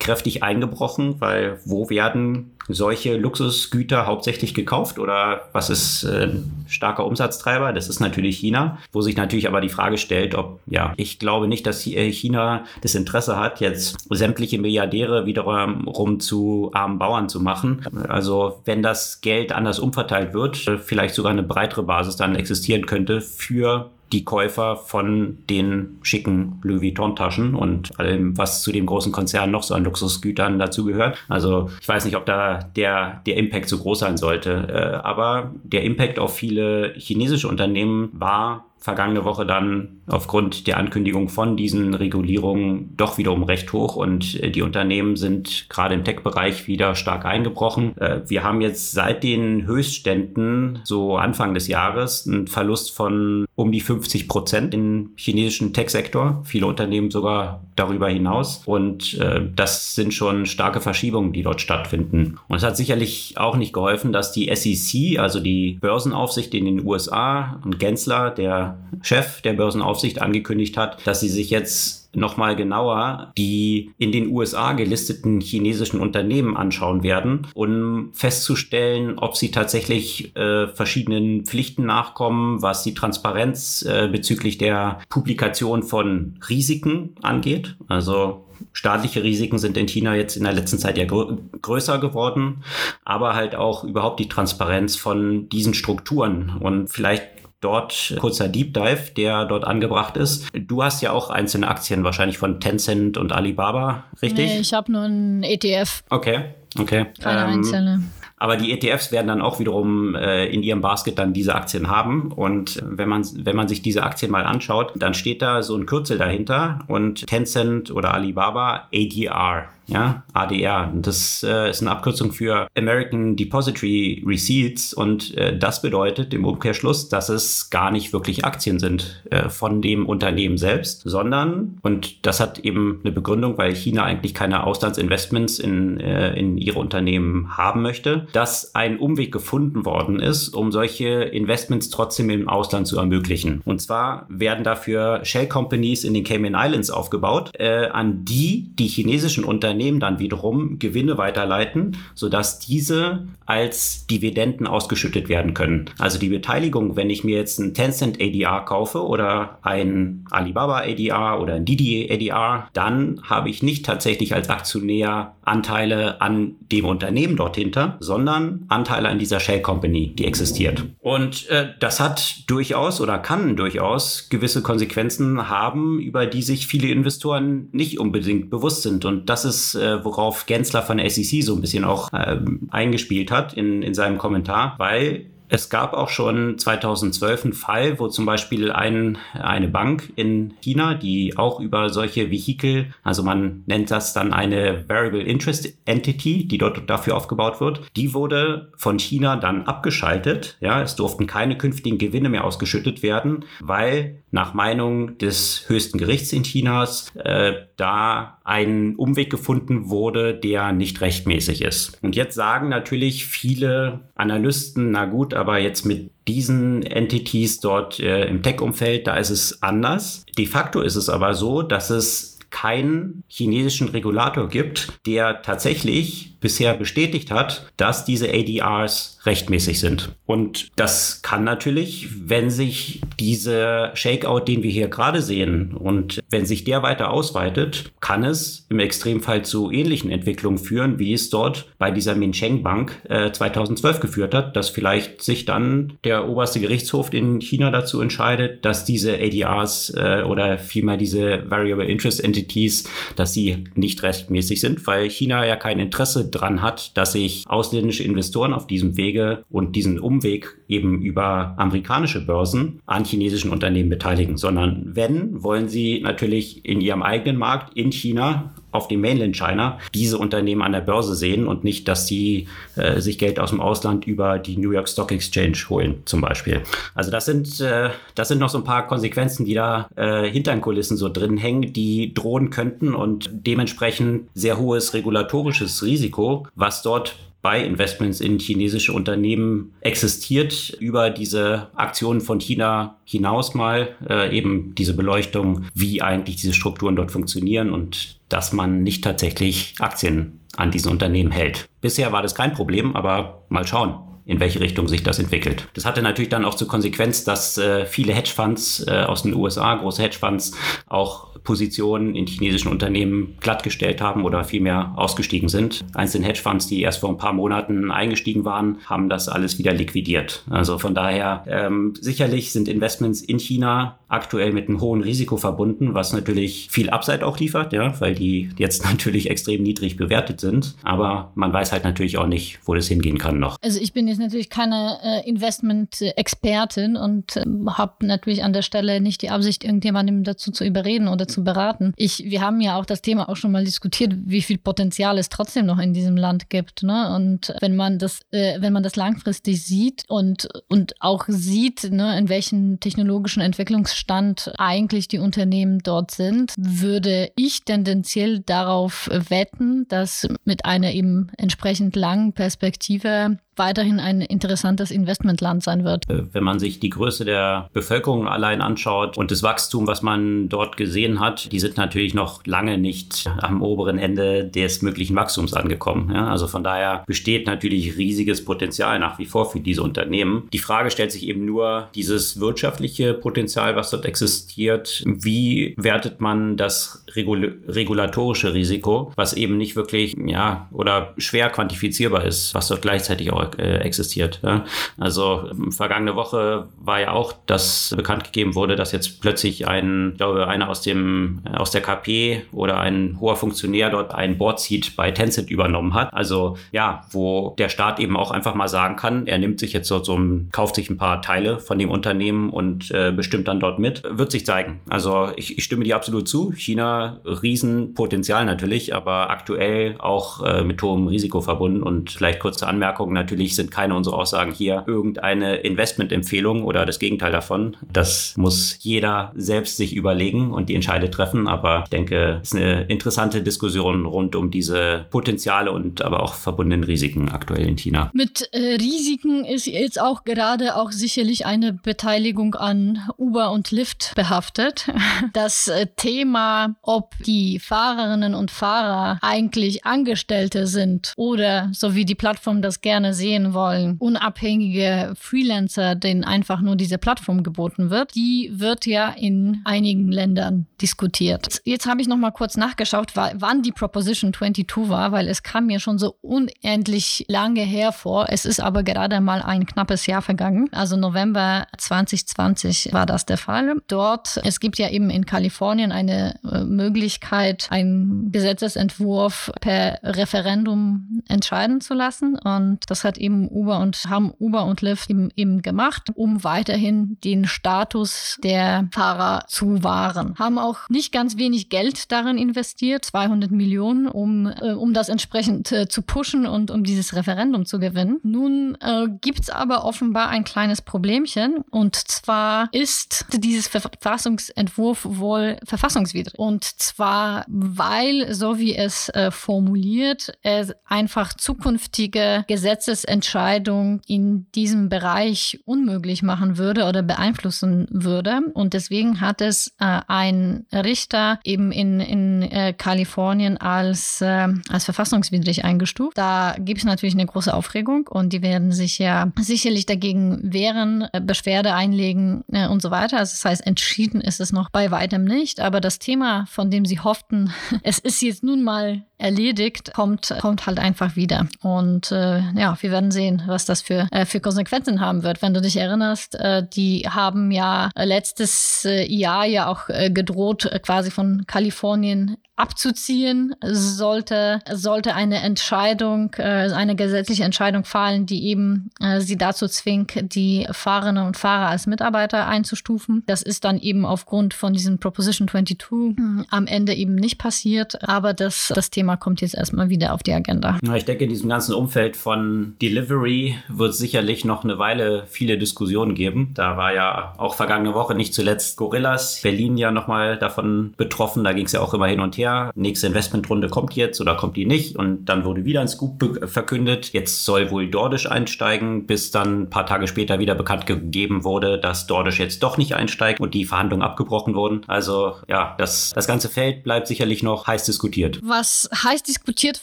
kräftig eingebrochen, weil wo werden solche Luxusgüter hauptsächlich gekauft oder was ist äh, starker Umsatztreiber? Das ist natürlich China, wo sich natürlich aber die Frage stellt, ob, ja, ich glaube nicht, dass äh, China das Interesse hat, jetzt sämtliche Milliardäre wiederum zu armen Bauern zu machen. Also wenn das Geld anders umverteilt wird, äh, vielleicht sogar eine breitere Basis dann existieren könnte für die Käufer von den schicken Louis Vuitton-Taschen und allem, was zu dem großen Konzern noch so an Luxusgütern dazugehört. Also ich weiß nicht, ob da der, der Impact so groß sein sollte. Äh, aber der Impact auf viele chinesische Unternehmen war vergangene Woche dann aufgrund der Ankündigung von diesen Regulierungen doch wiederum recht hoch und äh, die Unternehmen sind gerade im Tech-Bereich wieder stark eingebrochen. Äh, wir haben jetzt seit den Höchstständen so Anfang des Jahres einen Verlust von um die 50 Prozent im chinesischen Tech-Sektor, viele Unternehmen sogar darüber hinaus und äh, das sind schon starke Verschiebungen, die dort stattfinden. Und es hat sicherlich auch nicht geholfen, dass die SEC, also die Börsenaufsicht in den USA und Gensler, der Chef der Börsenaufsicht angekündigt hat, dass sie sich jetzt nochmal genauer die in den USA gelisteten chinesischen Unternehmen anschauen werden, um festzustellen, ob sie tatsächlich äh, verschiedenen Pflichten nachkommen, was die Transparenz äh, bezüglich der Publikation von Risiken angeht. Also staatliche Risiken sind in China jetzt in der letzten Zeit ja grö größer geworden, aber halt auch überhaupt die Transparenz von diesen Strukturen. Und vielleicht dort kurzer Deep Dive, der dort angebracht ist. Du hast ja auch einzelne Aktien wahrscheinlich von Tencent und Alibaba, richtig? Nee, ich habe nur einen ETF. Okay, okay. Keine ähm, einzelne. Aber die ETFs werden dann auch wiederum äh, in ihrem Basket dann diese Aktien haben. Und wenn man, wenn man sich diese Aktien mal anschaut, dann steht da so ein Kürzel dahinter und Tencent oder Alibaba ADR ja, ADR. Das äh, ist eine Abkürzung für American Depository Receipts und äh, das bedeutet im Umkehrschluss, dass es gar nicht wirklich Aktien sind äh, von dem Unternehmen selbst, sondern, und das hat eben eine Begründung, weil China eigentlich keine Auslandsinvestments in, äh, in ihre Unternehmen haben möchte, dass ein Umweg gefunden worden ist, um solche Investments trotzdem im Ausland zu ermöglichen. Und zwar werden dafür Shell Companies in den Cayman Islands aufgebaut, äh, an die die chinesischen Unternehmen Unternehmen dann wiederum Gewinne weiterleiten, sodass diese als Dividenden ausgeschüttet werden können. Also die Beteiligung, wenn ich mir jetzt ein Tencent ADR kaufe oder ein Alibaba ADR oder ein Didi ADR, dann habe ich nicht tatsächlich als Aktionär Anteile an dem Unternehmen dort hinter, sondern Anteile an dieser Shell Company, die existiert. Und äh, das hat durchaus oder kann durchaus gewisse Konsequenzen haben, über die sich viele Investoren nicht unbedingt bewusst sind. Und das ist äh, worauf Gensler von der SEC so ein bisschen auch äh, eingespielt hat in, in seinem Kommentar, weil es gab auch schon 2012 einen Fall, wo zum Beispiel ein, eine Bank in China, die auch über solche Vehikel, also man nennt das dann eine Variable Interest Entity, die dort dafür aufgebaut wird, die wurde von China dann abgeschaltet. Ja, es durften keine künftigen Gewinne mehr ausgeschüttet werden, weil nach Meinung des höchsten Gerichts in Chinas äh, da ein Umweg gefunden wurde, der nicht rechtmäßig ist. Und jetzt sagen natürlich viele Analysten, na gut, aber jetzt mit diesen Entities dort äh, im Tech-Umfeld, da ist es anders. De facto ist es aber so, dass es keinen chinesischen Regulator gibt, der tatsächlich bisher bestätigt hat, dass diese ADRs rechtmäßig sind. Und das kann natürlich, wenn sich dieser Shakeout, den wir hier gerade sehen, und wenn sich der weiter ausweitet, kann es im Extremfall zu ähnlichen Entwicklungen führen, wie es dort bei dieser Mincheng Bank äh, 2012 geführt hat, dass vielleicht sich dann der oberste Gerichtshof in China dazu entscheidet, dass diese ADRs äh, oder vielmehr diese Variable Interest Entities, dass sie nicht rechtmäßig sind, weil China ja kein Interesse dran hat, dass sich ausländische Investoren auf diesem Weg Zahlungswege und diesen Umweg eben über amerikanische Börsen an chinesischen Unternehmen beteiligen, sondern wenn, wollen sie natürlich in ihrem eigenen Markt in China auf dem Mainland China diese Unternehmen an der Börse sehen und nicht, dass sie äh, sich Geld aus dem Ausland über die New York Stock Exchange holen, zum Beispiel. Also das sind, äh, das sind noch so ein paar Konsequenzen, die da äh, hinter den Kulissen so drin hängen, die drohen könnten und dementsprechend sehr hohes regulatorisches Risiko, was dort bei Investments in chinesische Unternehmen existiert, über diese Aktionen von China hinaus mal äh, eben diese Beleuchtung, wie eigentlich diese Strukturen dort funktionieren und dass man nicht tatsächlich Aktien an diesen Unternehmen hält. Bisher war das kein Problem, aber mal schauen in welche Richtung sich das entwickelt. Das hatte natürlich dann auch zur Konsequenz, dass äh, viele Hedgefonds äh, aus den USA, große Hedgefonds, auch Positionen in chinesischen Unternehmen glattgestellt haben oder vielmehr ausgestiegen sind. Einzelne Hedgefonds, die erst vor ein paar Monaten eingestiegen waren, haben das alles wieder liquidiert. Also von daher ähm, sicherlich sind Investments in China aktuell mit einem hohen Risiko verbunden, was natürlich viel Upside auch liefert, ja, weil die jetzt natürlich extrem niedrig bewertet sind. Aber man weiß halt natürlich auch nicht, wo das hingehen kann noch. Also ich bin jetzt natürlich keine äh, Investment-Expertin und äh, habe natürlich an der Stelle nicht die Absicht, irgendjemandem dazu zu überreden oder zu beraten. Ich, wir haben ja auch das Thema auch schon mal diskutiert, wie viel Potenzial es trotzdem noch in diesem Land gibt. Ne? Und wenn man das, äh, wenn man das langfristig sieht und, und auch sieht, ne, in welchen technologischen Entwicklungsstand eigentlich die Unternehmen dort sind, würde ich tendenziell darauf wetten, dass mit einer eben entsprechend langen Perspektive weiterhin ein interessantes Investmentland sein wird. Äh, wenn man sich die Größe der Bevölkerung allein anschaut und das Wachstum, was man dort gesehen hat, die sind natürlich noch lange nicht am oberen Ende des möglichen Wachstums angekommen. Ja, also von daher besteht natürlich riesiges Potenzial nach wie vor für diese Unternehmen. Die Frage stellt sich eben nur dieses wirtschaftliche Potenzial, was dort existiert. Wie wertet man das Regul regulatorische Risiko, was eben nicht wirklich, ja, oder schwer quantifizierbar ist, was dort gleichzeitig auch äh, existiert. Ja. Also ähm, vergangene Woche war ja auch, dass bekannt gegeben wurde, dass jetzt plötzlich ein, ich glaube, einer aus dem äh, aus der KP oder ein hoher Funktionär dort ein Boardseat bei Tencent übernommen hat. Also ja, wo der Staat eben auch einfach mal sagen kann, er nimmt sich jetzt so, so ein, kauft sich ein paar Teile von dem Unternehmen und äh, bestimmt dann dort mit, wird sich zeigen. Also ich, ich stimme dir absolut zu. China Riesenpotenzial natürlich, aber aktuell auch äh, mit hohem Risiko verbunden und vielleicht kurze Anmerkung natürlich Natürlich sind keine unserer Aussagen hier irgendeine Investmentempfehlung oder das Gegenteil davon. Das muss jeder selbst sich überlegen und die Entscheide treffen. Aber ich denke, es ist eine interessante Diskussion rund um diese Potenziale und aber auch verbundenen Risiken aktuell in China. Mit äh, Risiken ist jetzt auch gerade auch sicherlich eine Beteiligung an Uber und Lyft behaftet. Das äh, Thema, ob die Fahrerinnen und Fahrer eigentlich Angestellte sind oder so wie die Plattform das gerne sehen, wollen, unabhängige Freelancer, denen einfach nur diese Plattform geboten wird, die wird ja in einigen Ländern diskutiert. Jetzt habe ich noch mal kurz nachgeschaut, wann die Proposition 22 war, weil es kam mir schon so unendlich lange hervor. Es ist aber gerade mal ein knappes Jahr vergangen. Also November 2020 war das der Fall. Dort, es gibt ja eben in Kalifornien eine äh, Möglichkeit, einen Gesetzesentwurf per Referendum entscheiden zu lassen. Und das hat eben Uber und haben Uber und Lyft eben, eben gemacht, um weiterhin den Status der Fahrer zu wahren. Haben auch nicht ganz wenig Geld darin investiert, 200 Millionen, um, äh, um das entsprechend äh, zu pushen und um dieses Referendum zu gewinnen. Nun äh, gibt es aber offenbar ein kleines Problemchen und zwar ist dieses Verfassungsentwurf wohl verfassungswidrig. Und zwar, weil, so wie es äh, formuliert, es einfach zukünftige Gesetzes Entscheidung in diesem Bereich unmöglich machen würde oder beeinflussen würde. Und deswegen hat es äh, ein Richter eben in, in äh, Kalifornien als, äh, als verfassungswidrig eingestuft. Da gibt es natürlich eine große Aufregung und die werden sich ja sicherlich dagegen wehren, äh, Beschwerde einlegen äh, und so weiter. Also das heißt, entschieden ist es noch bei weitem nicht. Aber das Thema, von dem sie hofften, es ist jetzt nun mal erledigt, kommt, kommt halt einfach wieder. Und äh, ja, wir werden sehen, was das für, äh, für Konsequenzen haben wird. Wenn du dich erinnerst, äh, die haben ja letztes äh, Jahr ja auch äh, gedroht, äh, quasi von Kalifornien abzuziehen, sollte, sollte eine Entscheidung, äh, eine gesetzliche Entscheidung fallen, die eben äh, sie dazu zwingt, die Fahrerinnen und Fahrer als Mitarbeiter einzustufen. Das ist dann eben aufgrund von diesem Proposition 22 hm, am Ende eben nicht passiert, aber das, das Thema kommt jetzt erstmal wieder auf die Agenda. Ich denke, in diesem ganzen Umfeld von Delivery wird es sicherlich noch eine Weile viele Diskussionen geben. Da war ja auch vergangene Woche nicht zuletzt Gorillas Berlin ja nochmal davon betroffen. Da ging es ja auch immer hin und her. Nächste Investmentrunde kommt jetzt oder kommt die nicht? Und dann wurde wieder ein Scoop verkündet. Jetzt soll wohl Dordisch einsteigen, bis dann ein paar Tage später wieder bekannt gegeben wurde, dass Dordisch jetzt doch nicht einsteigt und die Verhandlungen abgebrochen wurden. Also ja, das, das ganze Feld bleibt sicherlich noch heiß diskutiert. Was heiß diskutiert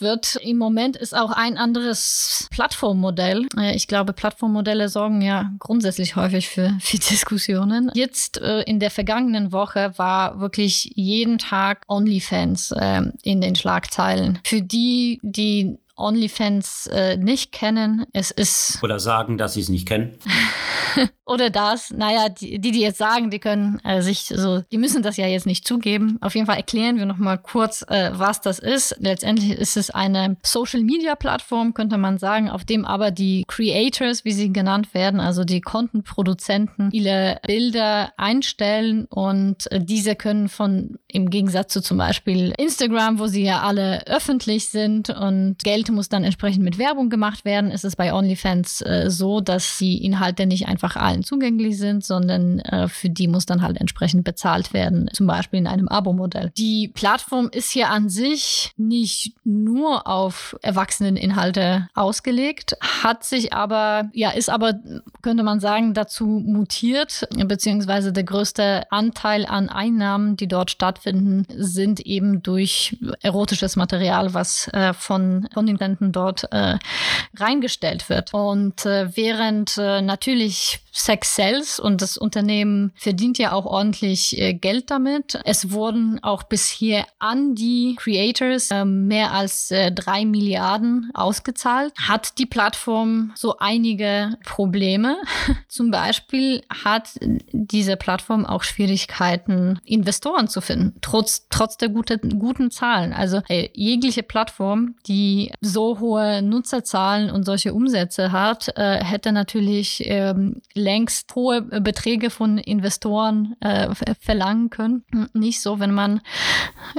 wird im Moment ist auch ein anderes Plattformmodell. Äh, ich glaube, Plattformmodelle sorgen ja grundsätzlich häufig für, für Diskussionen. Jetzt äh, in der vergangenen Woche war wirklich jeden Tag OnlyFans äh, in den Schlagzeilen. Für die, die OnlyFans äh, nicht kennen. Es ist. Oder sagen, dass sie es nicht kennen. Oder das. Naja, die, die, die jetzt sagen, die können äh, sich so, die müssen das ja jetzt nicht zugeben. Auf jeden Fall erklären wir nochmal kurz, äh, was das ist. Letztendlich ist es eine Social Media Plattform, könnte man sagen, auf dem aber die Creators, wie sie genannt werden, also die Content-Produzenten, ihre Bilder einstellen und äh, diese können von, im Gegensatz zu zum Beispiel Instagram, wo sie ja alle öffentlich sind und Geld Inhalte muss dann entsprechend mit Werbung gemacht werden. Ist es bei OnlyFans äh, so, dass die Inhalte nicht einfach allen zugänglich sind, sondern äh, für die muss dann halt entsprechend bezahlt werden, zum Beispiel in einem Abo-Modell. Die Plattform ist hier an sich nicht nur auf Erwachseneninhalte ausgelegt, hat sich aber, ja, ist aber, könnte man sagen, dazu mutiert, beziehungsweise der größte Anteil an Einnahmen, die dort stattfinden, sind eben durch erotisches Material, was äh, von, von den Studenten dort äh, reingestellt wird. Und äh, während äh, natürlich Sex Sales und das Unternehmen verdient ja auch ordentlich äh, Geld damit. Es wurden auch bisher an die Creators äh, mehr als äh, drei Milliarden ausgezahlt. Hat die Plattform so einige Probleme? Zum Beispiel hat diese Plattform auch Schwierigkeiten, Investoren zu finden, trotz, trotz der gute, guten Zahlen. Also äh, jegliche Plattform, die so hohe Nutzerzahlen und solche Umsätze hat, äh, hätte natürlich ähm, längst hohe Beträge von Investoren äh, verlangen können. Nicht so, wenn man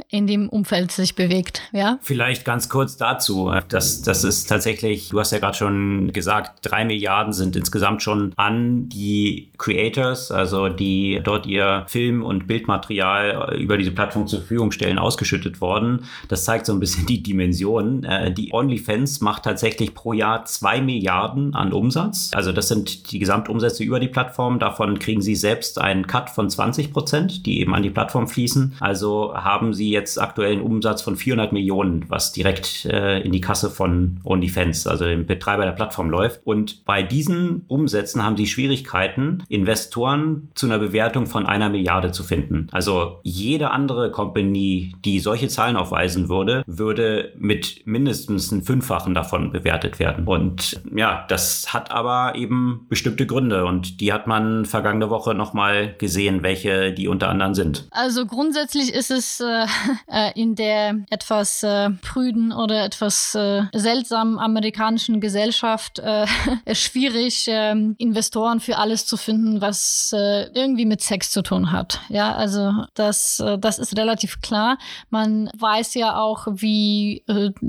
in dem Umfeld sich bewegt. Ja? Vielleicht ganz kurz dazu. Das, das ist tatsächlich, du hast ja gerade schon gesagt, drei Milliarden sind insgesamt schon an die Creators, also die dort ihr Film- und Bildmaterial über diese Plattform zur Verfügung stellen, ausgeschüttet worden. Das zeigt so ein bisschen die Dimension. Äh, die OnlyFans macht tatsächlich pro Jahr zwei Milliarden an Umsatz. Also das sind die Gesamtumsätze Umsätze über die Plattform. Davon kriegen sie selbst einen Cut von 20 Prozent, die eben an die Plattform fließen. Also haben sie jetzt aktuell einen Umsatz von 400 Millionen, was direkt äh, in die Kasse von OnlyFans, also dem Betreiber der Plattform läuft. Und bei diesen Umsätzen haben sie Schwierigkeiten, Investoren zu einer Bewertung von einer Milliarde zu finden. Also jede andere Company, die solche Zahlen aufweisen würde, würde mit mindestens einem Fünffachen davon bewertet werden. Und ja, das hat aber eben bestimmte Gründe und die hat man vergangene Woche nochmal gesehen, welche die unter anderem sind. Also grundsätzlich ist es äh, äh, in der etwas äh, prüden oder etwas äh, seltsamen amerikanischen Gesellschaft äh, schwierig, ähm, Investoren für alles zu finden, was äh, irgendwie mit Sex zu tun hat. Ja, also das, das ist relativ klar. Man weiß ja auch, wie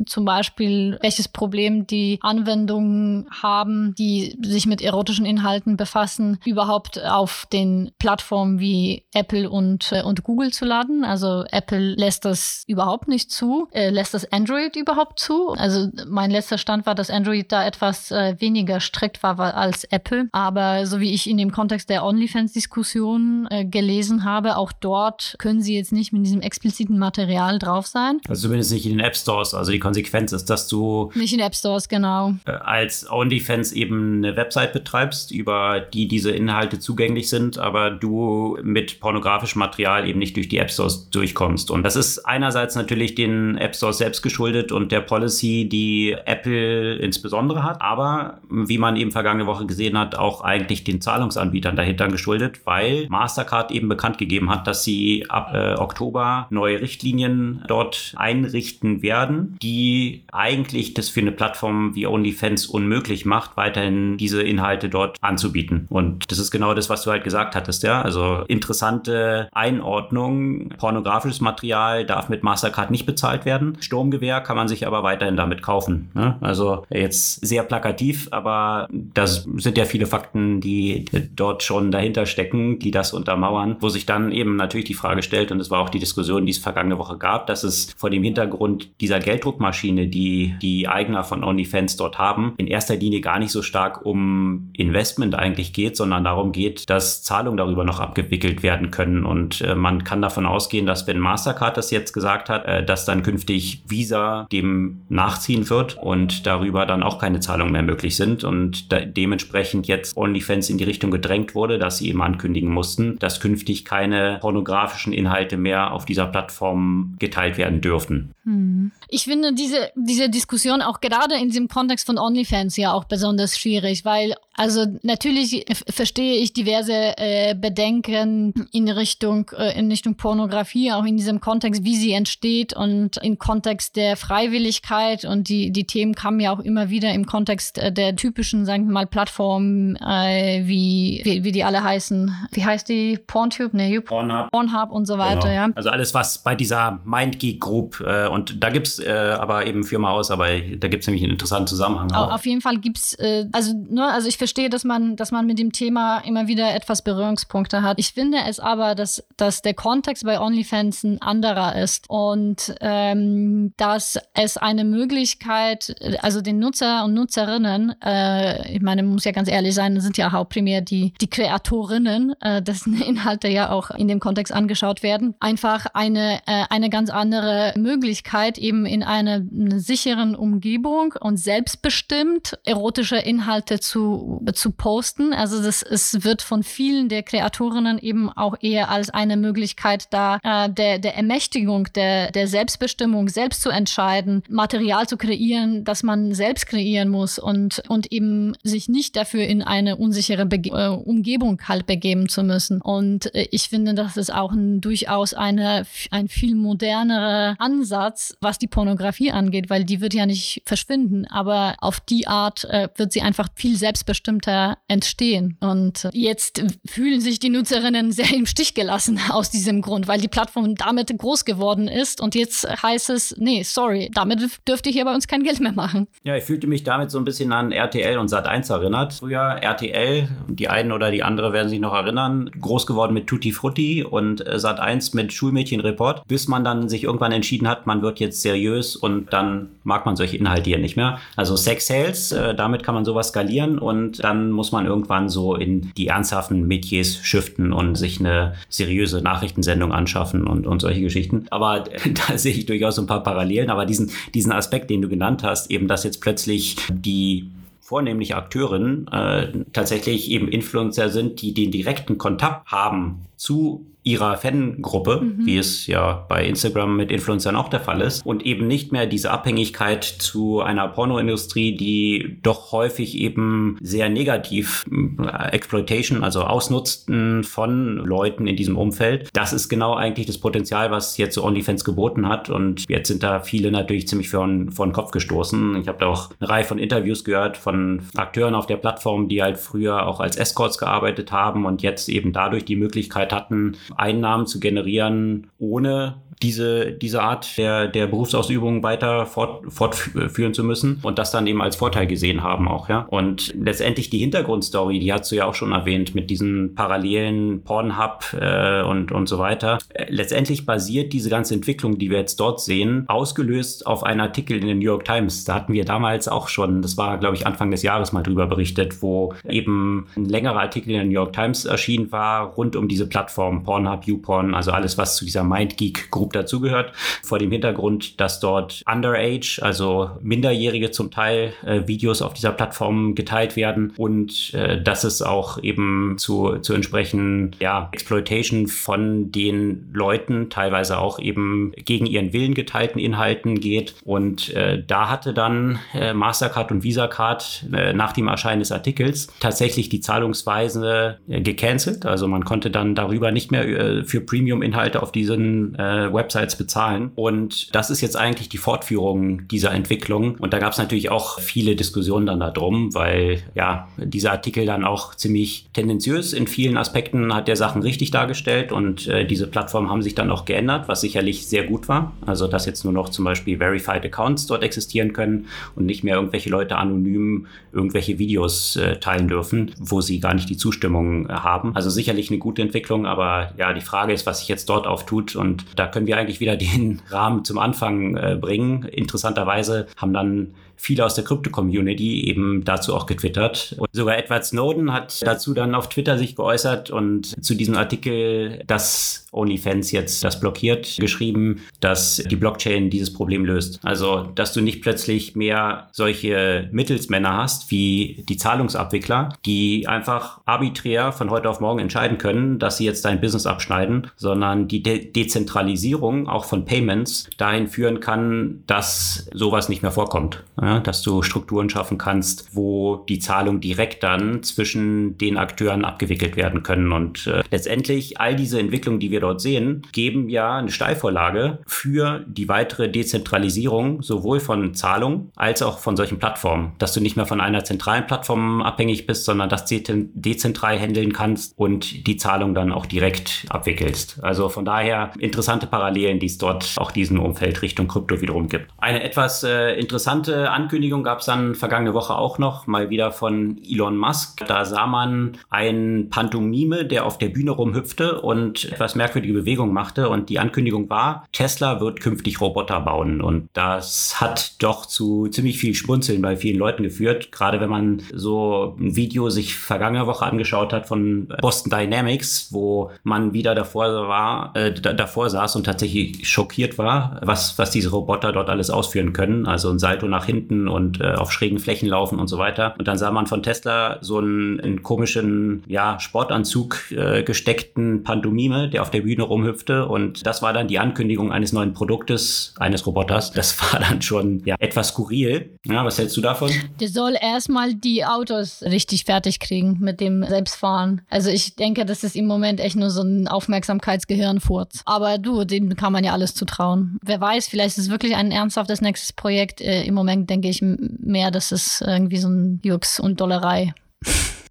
zum Beispiel, welches Problem die Anwendungen haben, die sich mit erotischen Inhalten befassen, überhaupt auf den Plattformen wie Apple und, äh, und Google zu laden. Also Apple lässt das überhaupt nicht zu, äh, lässt das Android überhaupt zu. Also mein letzter Stand war, dass Android da etwas äh, weniger strikt war als Apple. Aber so wie ich in dem Kontext der OnlyFans-Diskussion äh, gelesen habe, auch dort können sie jetzt nicht mit diesem expliziten Material drauf sein. Also zumindest nicht in den App Stores. Also die Konsequenz ist, dass du nicht in App Stores, genau. Äh, als OnlyFans eben eine Website betreibst über die diese Inhalte zugänglich sind, aber du mit pornografischem Material eben nicht durch die App Stores durchkommst. Und das ist einerseits natürlich den App Stores selbst geschuldet und der Policy, die Apple insbesondere hat, aber wie man eben vergangene Woche gesehen hat, auch eigentlich den Zahlungsanbietern dahinter geschuldet, weil Mastercard eben bekannt gegeben hat, dass sie ab äh, Oktober neue Richtlinien dort einrichten werden, die eigentlich das für eine Plattform wie OnlyFans unmöglich macht, weiterhin diese Inhalte dort anzubieten. Und das ist genau das, was du halt gesagt hattest, ja. Also interessante Einordnung. Pornografisches Material darf mit Mastercard nicht bezahlt werden. Sturmgewehr kann man sich aber weiterhin damit kaufen. Ne? Also jetzt sehr plakativ, aber das sind ja viele Fakten, die dort schon dahinter stecken, die das untermauern, wo sich dann eben natürlich die Frage stellt, und das war auch die Diskussion, die es vergangene Woche gab, dass es vor dem Hintergrund dieser Gelddruckmaschine, die die Eigner von OnlyFans dort haben, in erster Linie gar nicht so stark um Investment eigentlich geht, sondern darum geht, dass Zahlungen darüber noch abgewickelt werden können. Und äh, man kann davon ausgehen, dass wenn Mastercard das jetzt gesagt hat, äh, dass dann künftig Visa dem nachziehen wird und darüber dann auch keine Zahlungen mehr möglich sind und dementsprechend jetzt OnlyFans in die Richtung gedrängt wurde, dass sie eben ankündigen mussten, dass künftig keine pornografischen Inhalte mehr auf dieser Plattform geteilt werden dürfen. Hm. Ich finde diese, diese Diskussion auch gerade in diesem Kontext von OnlyFans ja auch besonders schwierig, weil also natürlich verstehe ich diverse äh, Bedenken in Richtung äh, in Richtung Pornografie, auch in diesem Kontext, wie sie entsteht und im Kontext der Freiwilligkeit und die die Themen kamen ja auch immer wieder im Kontext äh, der typischen, sagen wir mal, Plattformen äh, wie, wie wie die alle heißen. Wie heißt die Porntube? Ne, Pornhub. Pornhub und so weiter, genau. ja. Also alles was bei dieser MindGeek Group äh, und da gibt's äh, aber eben Firma aus, aber da gibt's nämlich einen interessanten Zusammenhang. Auch. Auf jeden Fall gibt's äh, also ne, also ich verstehe, dass man, dass man mit dem Thema immer wieder etwas Berührungspunkte hat. Ich finde es aber, dass, dass der Kontext bei OnlyFans ein anderer ist und ähm, dass es eine Möglichkeit, also den Nutzer und Nutzerinnen, äh, ich meine, muss ja ganz ehrlich sein, sind ja hauptprimär die, die Kreatorinnen, äh, dessen Inhalte ja auch in dem Kontext angeschaut werden, einfach eine, äh, eine ganz andere Möglichkeit, eben in einer eine sicheren Umgebung und selbstbestimmt erotische Inhalte zu, zu posten. Also das es wird von vielen der Kreatorinnen eben auch eher als eine Möglichkeit da, äh, der, der Ermächtigung, der, der Selbstbestimmung, selbst zu entscheiden, Material zu kreieren, das man selbst kreieren muss und, und eben sich nicht dafür in eine unsichere Bege äh, Umgebung halt begeben zu müssen. Und äh, ich finde, das ist auch ein, durchaus eine, ein viel modernerer Ansatz, was die Pornografie angeht, weil die wird ja nicht verschwinden, aber auf die Art äh, wird sie einfach viel selbstbestimmter entstehen. Und jetzt fühlen sich die Nutzerinnen sehr im Stich gelassen aus diesem Grund, weil die Plattform damit groß geworden ist. Und jetzt heißt es, nee, sorry, damit dürft ihr hier bei uns kein Geld mehr machen. Ja, ich fühlte mich damit so ein bisschen an RTL und Sat1 erinnert. Früher RTL, die einen oder die andere werden sich noch erinnern, groß geworden mit Tutti Frutti und äh, Sat1 mit Schulmädchenreport, bis man dann sich irgendwann entschieden hat, man wird jetzt seriös und dann mag man solche Inhalte hier nicht mehr. Also Sex Sales, äh, damit kann man sowas skalieren und dann muss man irgendwann so in die ernsthaften Metiers shiften und sich eine seriöse Nachrichtensendung anschaffen und, und solche Geschichten. Aber da sehe ich durchaus ein paar Parallelen. Aber diesen, diesen Aspekt, den du genannt hast, eben, dass jetzt plötzlich die vornehmlich Akteurinnen äh, tatsächlich eben Influencer sind, die den direkten Kontakt haben zu ihrer Fangruppe, mhm. wie es ja bei Instagram mit Influencern auch der Fall ist, und eben nicht mehr diese Abhängigkeit zu einer Pornoindustrie, die doch häufig eben sehr negativ äh, Exploitation, also Ausnutzen von Leuten in diesem Umfeld. Das ist genau eigentlich das Potenzial, was jetzt so OnlyFans geboten hat. Und jetzt sind da viele natürlich ziemlich vor, vor den Kopf gestoßen. Ich habe da auch eine Reihe von Interviews gehört von Akteuren auf der Plattform, die halt früher auch als Escorts gearbeitet haben und jetzt eben dadurch die Möglichkeit hatten, Einnahmen zu generieren, ohne diese, diese Art der, der Berufsausübung weiter fort, fortführen zu müssen und das dann eben als Vorteil gesehen haben auch, ja. Und letztendlich die Hintergrundstory, die hast du ja auch schon erwähnt, mit diesen parallelen Pornhub äh, und, und so weiter. Äh, letztendlich basiert diese ganze Entwicklung, die wir jetzt dort sehen, ausgelöst auf einen Artikel in den New York Times. Da hatten wir damals auch schon, das war, glaube ich, Anfang des Jahres mal drüber berichtet, wo eben ein längerer Artikel in den New York Times erschienen war, rund um diese Plattform Pornhub Pornhub, YouPorn, also alles, was zu dieser MindGeek Group dazugehört, vor dem Hintergrund, dass dort Underage, also Minderjährige zum Teil, äh, Videos auf dieser Plattform geteilt werden und äh, dass es auch eben zu, zu entsprechenden ja, Exploitation von den Leuten, teilweise auch eben gegen ihren Willen geteilten Inhalten geht. Und äh, da hatte dann äh, Mastercard und Visa Card äh, nach dem Erscheinen des Artikels tatsächlich die Zahlungsweise äh, gecancelt. Also man konnte dann darüber nicht mehr äh, für Premium-Inhalte auf diesen äh, Websites bezahlen. Und das ist jetzt eigentlich die Fortführung dieser Entwicklung. Und da gab es natürlich auch viele Diskussionen dann darum, weil ja dieser Artikel dann auch ziemlich tendenziös in vielen Aspekten hat der Sachen richtig dargestellt und äh, diese Plattformen haben sich dann auch geändert, was sicherlich sehr gut war. Also dass jetzt nur noch zum Beispiel Verified Accounts dort existieren können und nicht mehr irgendwelche Leute anonym irgendwelche Videos äh, teilen dürfen, wo sie gar nicht die Zustimmung haben. Also sicherlich eine gute Entwicklung, aber ja, die Frage ist, was sich jetzt dort auftut und da können wir eigentlich wieder den Rahmen zum Anfang äh, bringen. Interessanterweise haben dann viele aus der Krypto-Community eben dazu auch getwittert. Und sogar Edward Snowden hat dazu dann auf Twitter sich geäußert und zu diesem Artikel, dass OnlyFans jetzt das blockiert, geschrieben, dass die Blockchain dieses Problem löst. Also, dass du nicht plötzlich mehr solche Mittelsmänner hast wie die Zahlungsabwickler, die einfach arbiträr von heute auf morgen entscheiden können, dass sie jetzt dein Business abschneiden, sondern die De Dezentralisierung auch von Payments dahin führen kann, dass sowas nicht mehr vorkommt. Ja, dass du Strukturen schaffen kannst, wo die Zahlungen direkt dann zwischen den Akteuren abgewickelt werden können. Und äh, letztendlich all diese Entwicklungen, die wir dort sehen, geben ja eine Steilvorlage für die weitere Dezentralisierung sowohl von Zahlungen als auch von solchen Plattformen, dass du nicht mehr von einer zentralen Plattform abhängig bist, sondern das dezentral handeln kannst und die Zahlung dann auch direkt abwickelst. Also von daher interessante Parallelen, die es dort auch diesem Umfeld Richtung Krypto wiederum gibt. Eine etwas äh, interessante Ankündigung gab es dann vergangene Woche auch noch, mal wieder von Elon Musk. Da sah man einen Pantomime, der auf der Bühne rumhüpfte und etwas merkwürdige Bewegungen machte. Und die Ankündigung war, Tesla wird künftig Roboter bauen. Und das hat doch zu ziemlich viel Spunzeln bei vielen Leuten geführt. Gerade wenn man so ein Video sich vergangene Woche angeschaut hat von Boston Dynamics, wo man wieder davor war, äh, davor saß und tatsächlich schockiert war, was, was diese Roboter dort alles ausführen können. Also ein Salto nach hinten und äh, auf schrägen Flächen laufen und so weiter. Und dann sah man von Tesla so einen, einen komischen ja, Sportanzug äh, gesteckten Pantomime, der auf der Bühne rumhüpfte. Und das war dann die Ankündigung eines neuen Produktes, eines Roboters. Das war dann schon ja, etwas skurril. Ja, was hältst du davon? Der soll erstmal die Autos richtig fertig kriegen mit dem Selbstfahren. Also ich denke, das ist im Moment echt nur so ein Aufmerksamkeitsgehirnfurz. Aber du, dem kann man ja alles zutrauen. Wer weiß, vielleicht ist es wirklich ein ernsthaftes nächstes Projekt. Äh, Im Moment denke ich mehr, das ist irgendwie so ein Jux und Dollerei.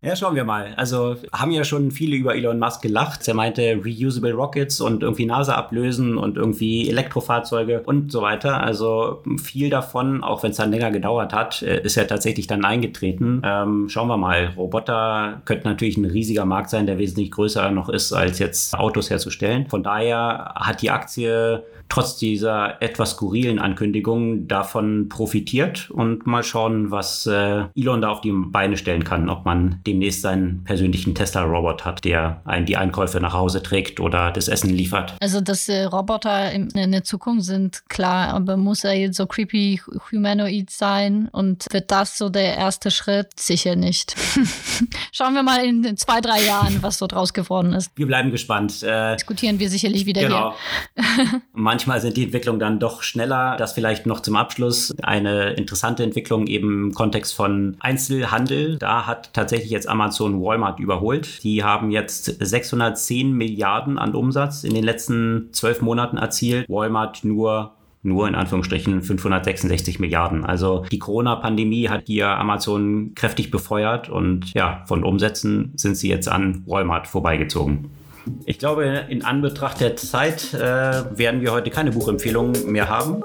Ja, schauen wir mal. Also haben ja schon viele über Elon Musk gelacht. Er meinte reusable Rockets und irgendwie NASA ablösen und irgendwie Elektrofahrzeuge und so weiter. Also viel davon, auch wenn es dann länger gedauert hat, äh, ist ja tatsächlich dann eingetreten. Ähm, schauen wir mal. Roboter könnten natürlich ein riesiger Markt sein, der wesentlich größer noch ist, als jetzt Autos herzustellen. Von daher hat die Aktie trotz dieser etwas skurrilen Ankündigungen davon profitiert und mal schauen, was äh, Elon da auf die Beine stellen kann, ob man demnächst seinen persönlichen Tesla-Robot hat, der einen die Einkäufe nach Hause trägt oder das Essen liefert. Also, dass äh, Roboter in, in, der Zukunft sind, klar, aber muss er jetzt so creepy humanoid sein und wird das so der erste Schritt? Sicher nicht. Schauen wir mal in zwei, drei Jahren, was so draus geworden ist. Wir bleiben gespannt. Äh, Diskutieren wir sicherlich wieder genau. hier. manchmal sind die Entwicklungen dann doch schneller. Das vielleicht noch zum Abschluss eine interessante Entwicklung eben im Kontext von Einzelhandel. Da hat tatsächlich jetzt Amazon Walmart überholt. Die haben jetzt 610 Milliarden an Umsatz in den letzten zwölf Monaten erzielt. Walmart nur nur in Anführungsstrichen 566 Milliarden. Also die Corona-Pandemie hat hier Amazon kräftig befeuert und ja, von Umsätzen sind sie jetzt an Walmart vorbeigezogen. Ich glaube, in Anbetracht der Zeit äh, werden wir heute keine Buchempfehlungen mehr haben.